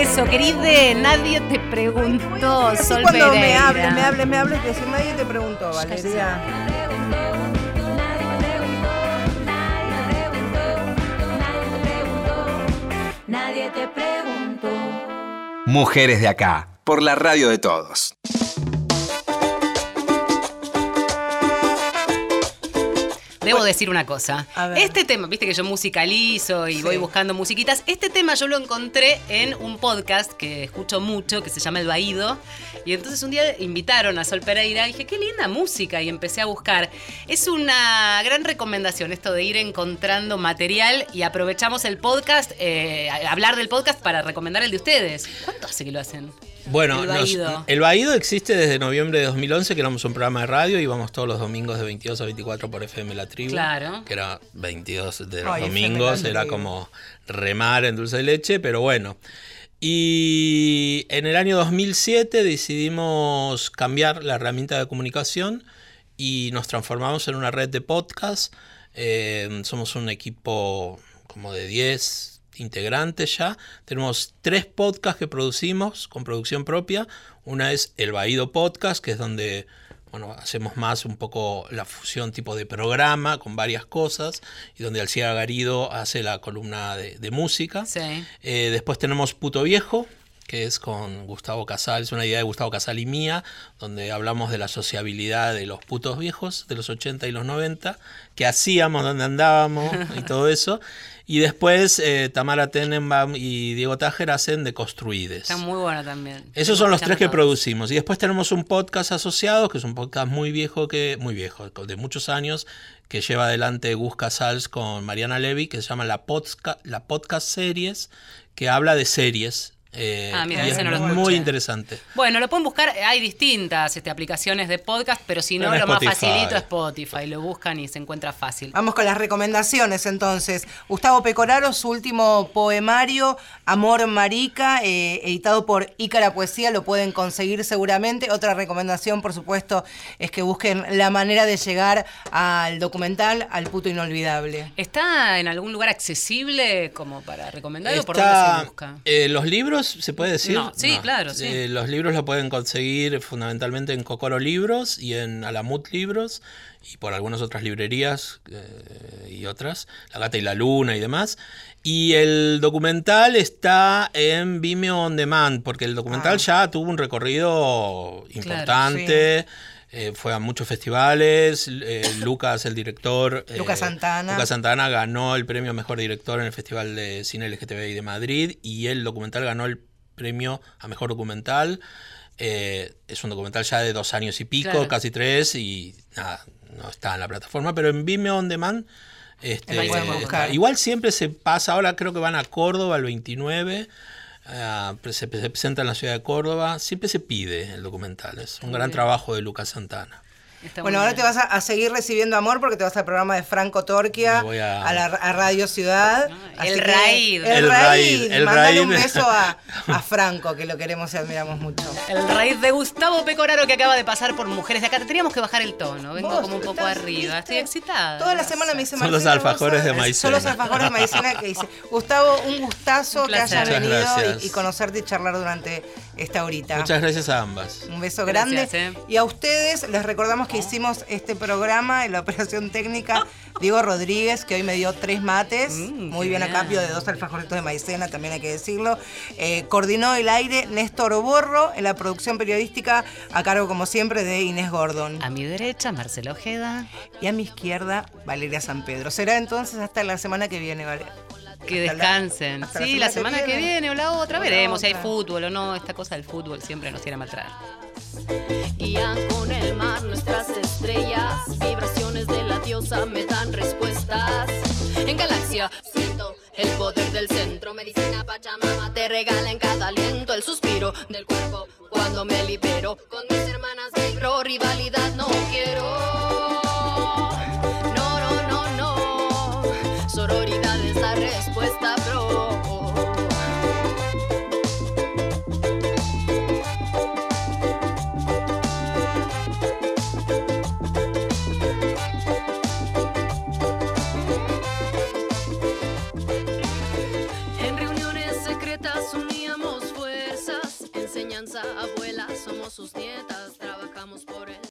Speaker 1: Eso, querida, nadie te preguntó, Sol
Speaker 2: cuando me
Speaker 1: Pereira.
Speaker 2: hable, me hable, me hable, que si nadie te preguntó, Valeria.
Speaker 9: Nadie te preguntó,
Speaker 5: Mujeres de acá, por la radio de todos.
Speaker 1: Debo decir una cosa.
Speaker 2: A ver.
Speaker 1: Este tema, viste que yo musicalizo y
Speaker 2: Sí.
Speaker 1: voy buscando musiquitas. Este tema yo lo encontré en un podcast que escucho mucho, que se llama El Baído. Y entonces un día invitaron a Sol Pereira y dije, qué linda música. Y empecé a buscar. Es una gran recomendación esto de ir encontrando material y aprovechamos el podcast, eh, hablar del podcast para recomendar el de ustedes. ¿Cuánto hace que lo hacen?
Speaker 3: Bueno,
Speaker 1: El
Speaker 3: nos-
Speaker 1: Baído.
Speaker 3: el Baído existe desde noviembre de 2011, que éramos un programa de radio y íbamos todos los domingos de 22 a 24 por FM La Tribu.
Speaker 1: Claro.
Speaker 3: Que era 22 de los
Speaker 2: Ay,
Speaker 3: domingos, era como remar en dulce de leche, pero bueno. Y en el año 2007 decidimos cambiar la herramienta de comunicación y nos transformamos en una red de podcast. Eh, somos un equipo como de 10 integrantes ya. Tenemos tres podcasts que producimos con producción propia. Una es El Baído Podcast, que es donde bueno, hacemos más un poco la fusión tipo de programa con varias cosas y donde Alcía Garido hace la columna de, de música.
Speaker 1: Sí.
Speaker 3: Eh, después tenemos Puto Viejo, que es con Gustavo Casal, es una idea de Gustavo Casal y mía, donde hablamos de la sociabilidad de los putos viejos de los 80 y los 90, qué hacíamos, dónde andábamos [laughs] y todo eso. Y después eh, Tamara Tenenbaum y Diego Tájer hacen de Construides.
Speaker 1: Está muy bueno también.
Speaker 3: Esos son los tres que producimos. Y después tenemos un podcast asociado, que es un podcast muy viejo, que muy viejo, de muchos años, que lleva adelante Gus Casals con Mariana Levy, que se llama La, Podca- la Podcast Series, que habla de series. Eh,
Speaker 1: Ah, mira,
Speaker 3: y
Speaker 1: ese
Speaker 3: es
Speaker 1: no lo
Speaker 3: muy interesante.
Speaker 1: Bueno, lo pueden buscar, hay distintas este, aplicaciones de podcast, pero si no,
Speaker 3: En
Speaker 1: lo más facilito es Spotify, lo buscan y se encuentra fácil.
Speaker 2: Vamos con las recomendaciones entonces. Gustavo Pecoraro, su último poemario, Amor Marica, eh, editado por Ícara Poesía, lo pueden conseguir seguramente. Otra recomendación, por supuesto, es que busquen la manera de llegar al documental Al puto inolvidable.
Speaker 1: ¿Está en algún lugar accesible como para recomendarlo? ¿Por dónde se busca?
Speaker 3: eh, los libros, ¿se puede decir?
Speaker 1: No, sí, claro, sí.
Speaker 3: Eh, los libros lo pueden conseguir fundamentalmente en Cocoro Libros y en Alamut Libros y por algunas otras librerías eh, y otras, La Gata y la Luna y demás. Y el documental está en Vimeo On Demand, porque el documental ya tuvo un recorrido importante. Eh, fue a muchos festivales. eh, Lucas, el director. [laughs] eh,
Speaker 2: Lucas Santana.
Speaker 3: Lucas Santana ganó el premio a Mejor Director en el Festival de Cine LGTBI de Madrid y el documental ganó el premio a Mejor Documental. Eh, es un documental ya de dos años y pico,
Speaker 1: Claro.
Speaker 3: casi tres, y nada, no está en la plataforma, pero en Vimeo On Demand. Este, igual siempre se pasa, ahora creo que van a Córdoba el 29, ah, se, se presenta en la ciudad de Córdoba, siempre se pide el documental, es un gran trabajo de Lucas Santana.
Speaker 1: Está
Speaker 2: Bueno, ahora te vas a, a seguir recibiendo amor porque te vas al programa de Franco Torquia,
Speaker 3: a-
Speaker 2: a, la, a Radio Ciudad.
Speaker 1: Ah, el Raid.
Speaker 2: El,
Speaker 3: El
Speaker 2: Raid.
Speaker 3: Raid, el
Speaker 2: Mandale
Speaker 3: Raid.
Speaker 2: un beso a, a [laughs] Franco, que lo queremos y admiramos mucho.
Speaker 1: El raíz de Gustavo Pecoraro que acaba de pasar por Mujeres de Acá. Teníamos que bajar el tono, vengo como un poco arriba.
Speaker 2: ¿viste?
Speaker 1: Estoy excitada.
Speaker 2: Toda la semana me dice
Speaker 3: Son los alfajores de maicena.
Speaker 2: Son los alfajores de maicena que dice, Gustavo, un gustazo
Speaker 1: Un
Speaker 2: que hayas venido y, y conocerte y charlar durante esta horita.
Speaker 3: Muchas gracias a ambas.
Speaker 2: Un beso
Speaker 1: Gracias,
Speaker 2: grande.
Speaker 1: eh.
Speaker 2: Y a ustedes les recordamos que hicimos este programa en la operación técnica Diego Rodríguez, que hoy me dio tres mates,
Speaker 1: Mm,
Speaker 2: muy bien a cambio de dos alfajoritos de maicena, también hay que decirlo. Eh, coordinó el aire Néstor Borro, en la producción periodística, a cargo como siempre de Inés Gordon.
Speaker 1: A mi derecha, Marcela Ojeda.
Speaker 2: Y a mi izquierda, Valeria San Pedro. Será entonces hasta la semana que viene, Valeria.
Speaker 1: Que
Speaker 2: Hasta la-
Speaker 1: descansen.
Speaker 2: hasta
Speaker 1: sí,
Speaker 2: la
Speaker 1: la semana que viene o la otra.
Speaker 2: O la
Speaker 1: Veremos si hay
Speaker 2: otra.
Speaker 1: fútbol o no. Esta cosa del fútbol siempre nos tiene a matar.
Speaker 10: Guían con el mar nuestras estrellas, vibraciones de la diosa me dan respuestas. En galaxia siento el poder del centro, medicina Pachamama te regala en cada aliento el suspiro del cuerpo cuando me libero. Con mis hermanas negro, rivalidad no quiero. Sus nietas.